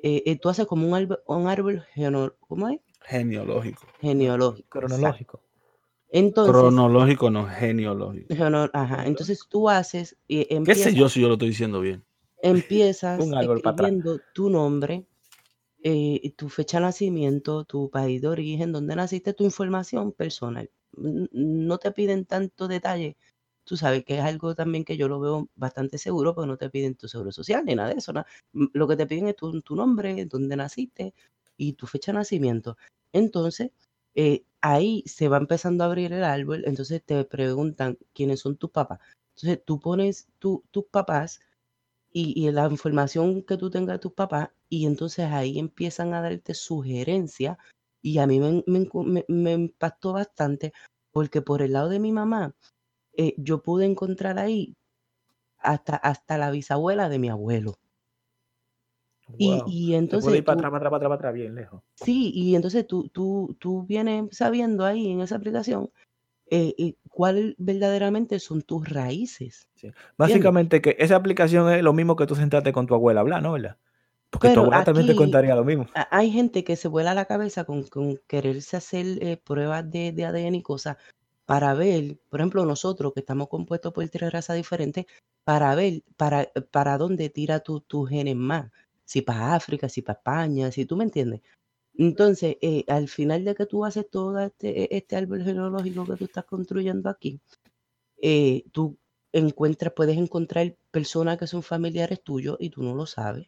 eh, eh, tú haces como un árbol, un árbol geno- ¿cómo es? Genealógico. genealógico. Cronológico. Entonces, Cronológico, no, genealógico. ajá, entonces tú haces, eh, ¿Qué empiezas, sé yo si yo lo estoy diciendo bien? empiezas escribiendo tu nombre, eh, tu fecha de nacimiento, tu país de origen, dónde naciste, tu información personal. No te piden tanto detalle. Tú sabes que es algo también que yo lo veo bastante seguro, porque no te piden tu seguro social ni nada de eso. Lo que te piden es tu, tu nombre, dónde naciste y tu fecha de nacimiento. Entonces, eh, ahí se va empezando a abrir el árbol, entonces te preguntan quiénes son tus papás. Entonces tú pones tu- tus papás y, la información que tú tengas de tus papás y entonces ahí empiezan a darte sugerencias y a mí me impactó bastante porque por el lado de mi mamá eh, yo pude encontrar ahí hasta, hasta la bisabuela de mi abuelo. Y, Wow. y puede entonces ir para tú- atrás, para atrás, para atrás, para atrás, bien lejos. Sí, y entonces tú, tú, tú vienes sabiendo ahí en esa aplicación eh, eh, cuáles verdaderamente son tus raíces. Básicamente que esa aplicación es lo mismo que tú sentarte con tu abuela a hablar, ¿no? ¿Verdad? Porque tu abuela también te contaría lo mismo. Hay gente que se vuela la cabeza con, con quererse hacer eh, pruebas de, de ADN y cosas para ver, por ejemplo, nosotros que estamos compuestos por tres razas diferentes, para ver para, para dónde tira tu- tus genes más. Si para África, si para España, si tú me entiendes. Entonces, eh, al final de que tú haces todo este, este árbol genealógico que tú estás construyendo aquí, eh, tú encuentras, puedes encontrar personas que son familiares tuyos y tú no lo sabes.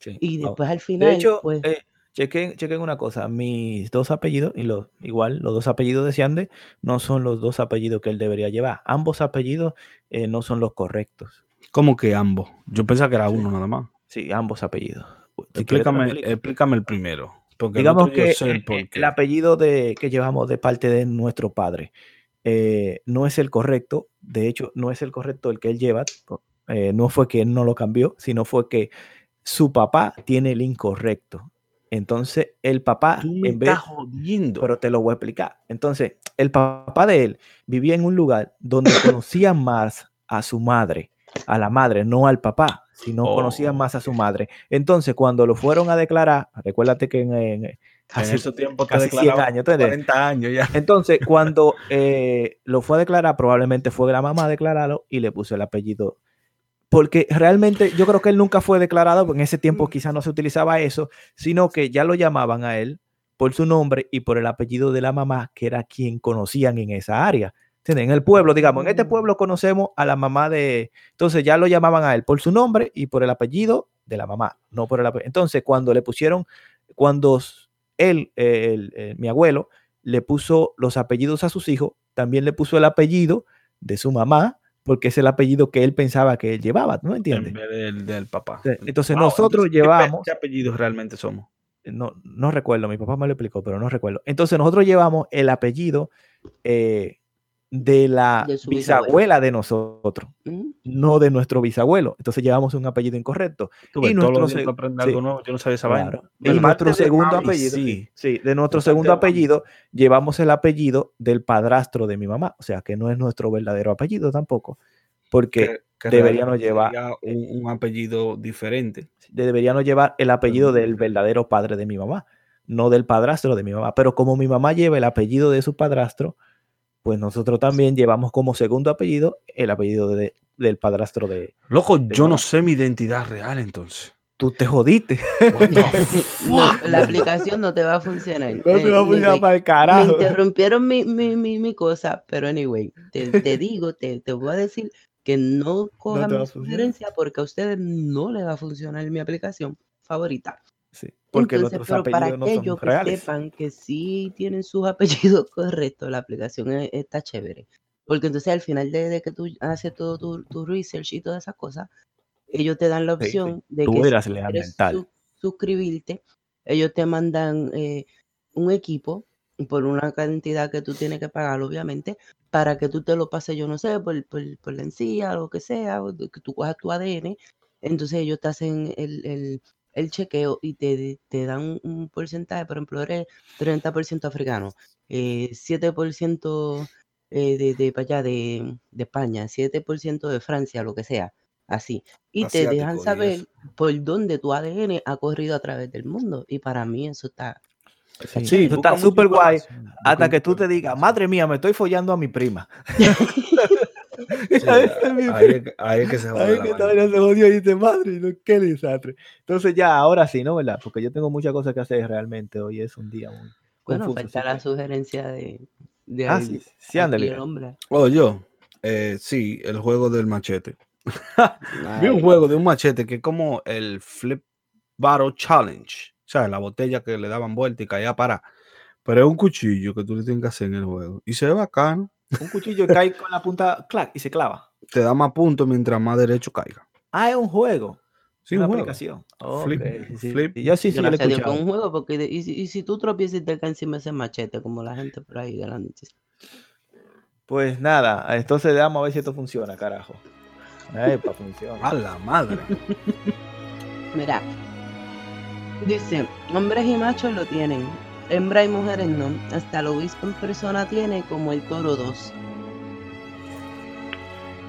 Sí. Y después al final, De hecho, pues, eh, chequen, chequen una cosa. Mis dos apellidos, y los, igual, los dos apellidos de Siande no son los dos apellidos que él debería llevar. Ambos apellidos eh, no son los correctos. ¿Cómo que ambos? Yo pensaba que era uno nada más. Sí, ambos apellidos. Explícame, explícame el primero. Porque el Digamos que el eh, eh, porqué. el apellido de, que llevamos de parte de nuestro padre eh, no es el correcto. De hecho, no es el correcto el que él lleva. eh, no fue que él no lo cambió, sino fue que su papá tiene el incorrecto. Entonces, el papá, Tú me en vez, estás jodiendo. pero te lo voy a explicar. Entonces, el papá de él vivía en un lugar donde conocía más a su madre, a la madre, no al papá, sino conocía Oh, más a su madre. Entonces, cuando lo fueron a declarar, recuérdate que en, en- en hace ese tiempo te casi 100 declaraban años, ¿entiendes? 40 años ya. Entonces, cuando eh, lo fue a declarar, probablemente fue la mamá a declararlo y le puso el apellido porque realmente yo creo que él nunca fue declarado, porque en ese tiempo quizás no se utilizaba eso, sino que ya lo llamaban a él por su nombre y por el apellido de la mamá, que era quien conocían en esa área. En el pueblo, digamos, en este Mm. pueblo conocemos a la mamá de... Entonces ya lo llamaban a él por su nombre y por el apellido de la mamá, no por el apellido. Entonces cuando le pusieron, cuando él, eh, el- eh, mi abuelo, le puso los apellidos a sus hijos, también le puso el apellido de su mamá, porque es el apellido que él pensaba que él llevaba, ¿no En entiendes? vez del, del papá. Entonces Wow, nosotros entonces, ¿qué pe- llevamos- ¿Qué apellidos realmente somos? no, no recuerdo, mi papá me lo explicó, pero no recuerdo. Entonces nosotros llevamos el apellido eh, de la De bisabuela de nosotros, Ujú. no de nuestro bisabuelo. Entonces llevamos un apellido incorrecto. Tú Y nuestro los días seg- tú aprendes sí. algo nuevo. Yo no sabía esa Claro. vaina. Y Bueno, nuestro parte de segundo mami, apellido, Sí. sí, de nuestro segundo mami. apellido llevamos el apellido del padrastro de mi mamá, o sea que no es nuestro verdadero apellido tampoco, porque Que, que deberíamos llevar un, un apellido diferente. deberíamos llevar el apellido Mm. del verdadero padre de mi mamá, no del padrastro de mi mamá. Pero como mi mamá lleva el apellido de su padrastro, pues nosotros también llevamos como segundo apellido el apellido de- del padrastro de... Loco, De yo no sé mi identidad real entonces. Tú te jodiste. No, la aplicación no te va a funcionar. No te va a funcionar para el me carajo. interrumpieron mi, mi, mi, mi cosa, pero anyway, te, te digo, te, te voy a decir que no cojan va mi sugerencia porque a ustedes no les va a funcionar mi aplicación favorita. Porque Entonces, nuestros pero para apellidos no son aquellos que reales. sepan que sí tienen sus apellidos correctos, la aplicación e- está chévere. Porque entonces al final de, de que tú haces todo tu, tu research y todas esas cosas, ellos te dan la Sí, sí. opción de Tú que si quieres su- suscribirte, ellos te mandan eh, un equipo por una cantidad que tú tienes que pagar, obviamente, para que tú te lo pases, yo no sé, por, por, por la encía, lo que sea, que tú cojas tu ADN. Entonces ellos te hacen el, el, el chequeo y te, te dan un porcentaje, por ejemplo, eres 30% africano, eh, 7% eh, de, de, allá de, de España, 7% de Francia, lo que sea, así. Y te dejan saber por dónde tu ADN ha corrido a través del mundo. Y para mí eso está... Sí, Sí, eso está súper guay. Hasta que tú te digas, madre mía, me estoy follando a mi prima. Sí, ahí, ahí es que se Ay, la que vaina se jodió y dice, madre, no, qué desastre. Entonces ya, ahora sí, ¿no? ¿Verdad? Porque yo tengo muchas cosas que hacer realmente. Hoy es un día muy Bueno, confuso. falta la que- sugerencia de... de Ah, ahí- sí, sí, ándale. el. Oh, yo. Eh, sí, el juego del machete. Vi un juego de un machete que es como el Flip Battle Challenge. O sea, la botella que le daban vuelta y caía para. Pero es un cuchillo que tú le tienes que hacer en el juego. Y se ve bacano. Un cuchillo cae con la punta clac y se clava. Te da más puntos mientras más derecho caiga. Ah, es un juego. Sí, una un juego. aplicación. Flip- sí, sí. flip. Y yo sí, sí, yo lo no he con escuchado. un juego, porque de- y, si, y si tú tropiezas y te caes encima ese machete, como la gente por ahí de la noche. Pues nada, entonces vamos a ver si esto funciona, carajo. Epa, funciona. A la madre. Mira, dice, hombres y machos lo tienen, hembra y mujeres no, hasta el obispo en persona tiene como el toro 2.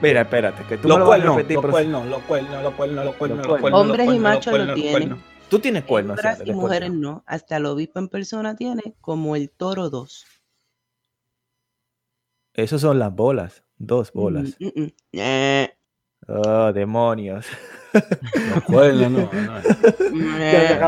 Mira, espérate, que tú me Los lo vas a cuernos, repetir, los pero cuernos, los cuernos, los cuernos, los cuernos, los cuernos. cuernos. Hombres y machos lo tienen. tú tienes cuernos. Hembras y es mujeres no, hasta el obispo en persona tiene como el toro 2. Esos son las bolas, dos bolas. Mm, mm, mm. Eh, Oh, demonios. Los cuernos, no, no. Ya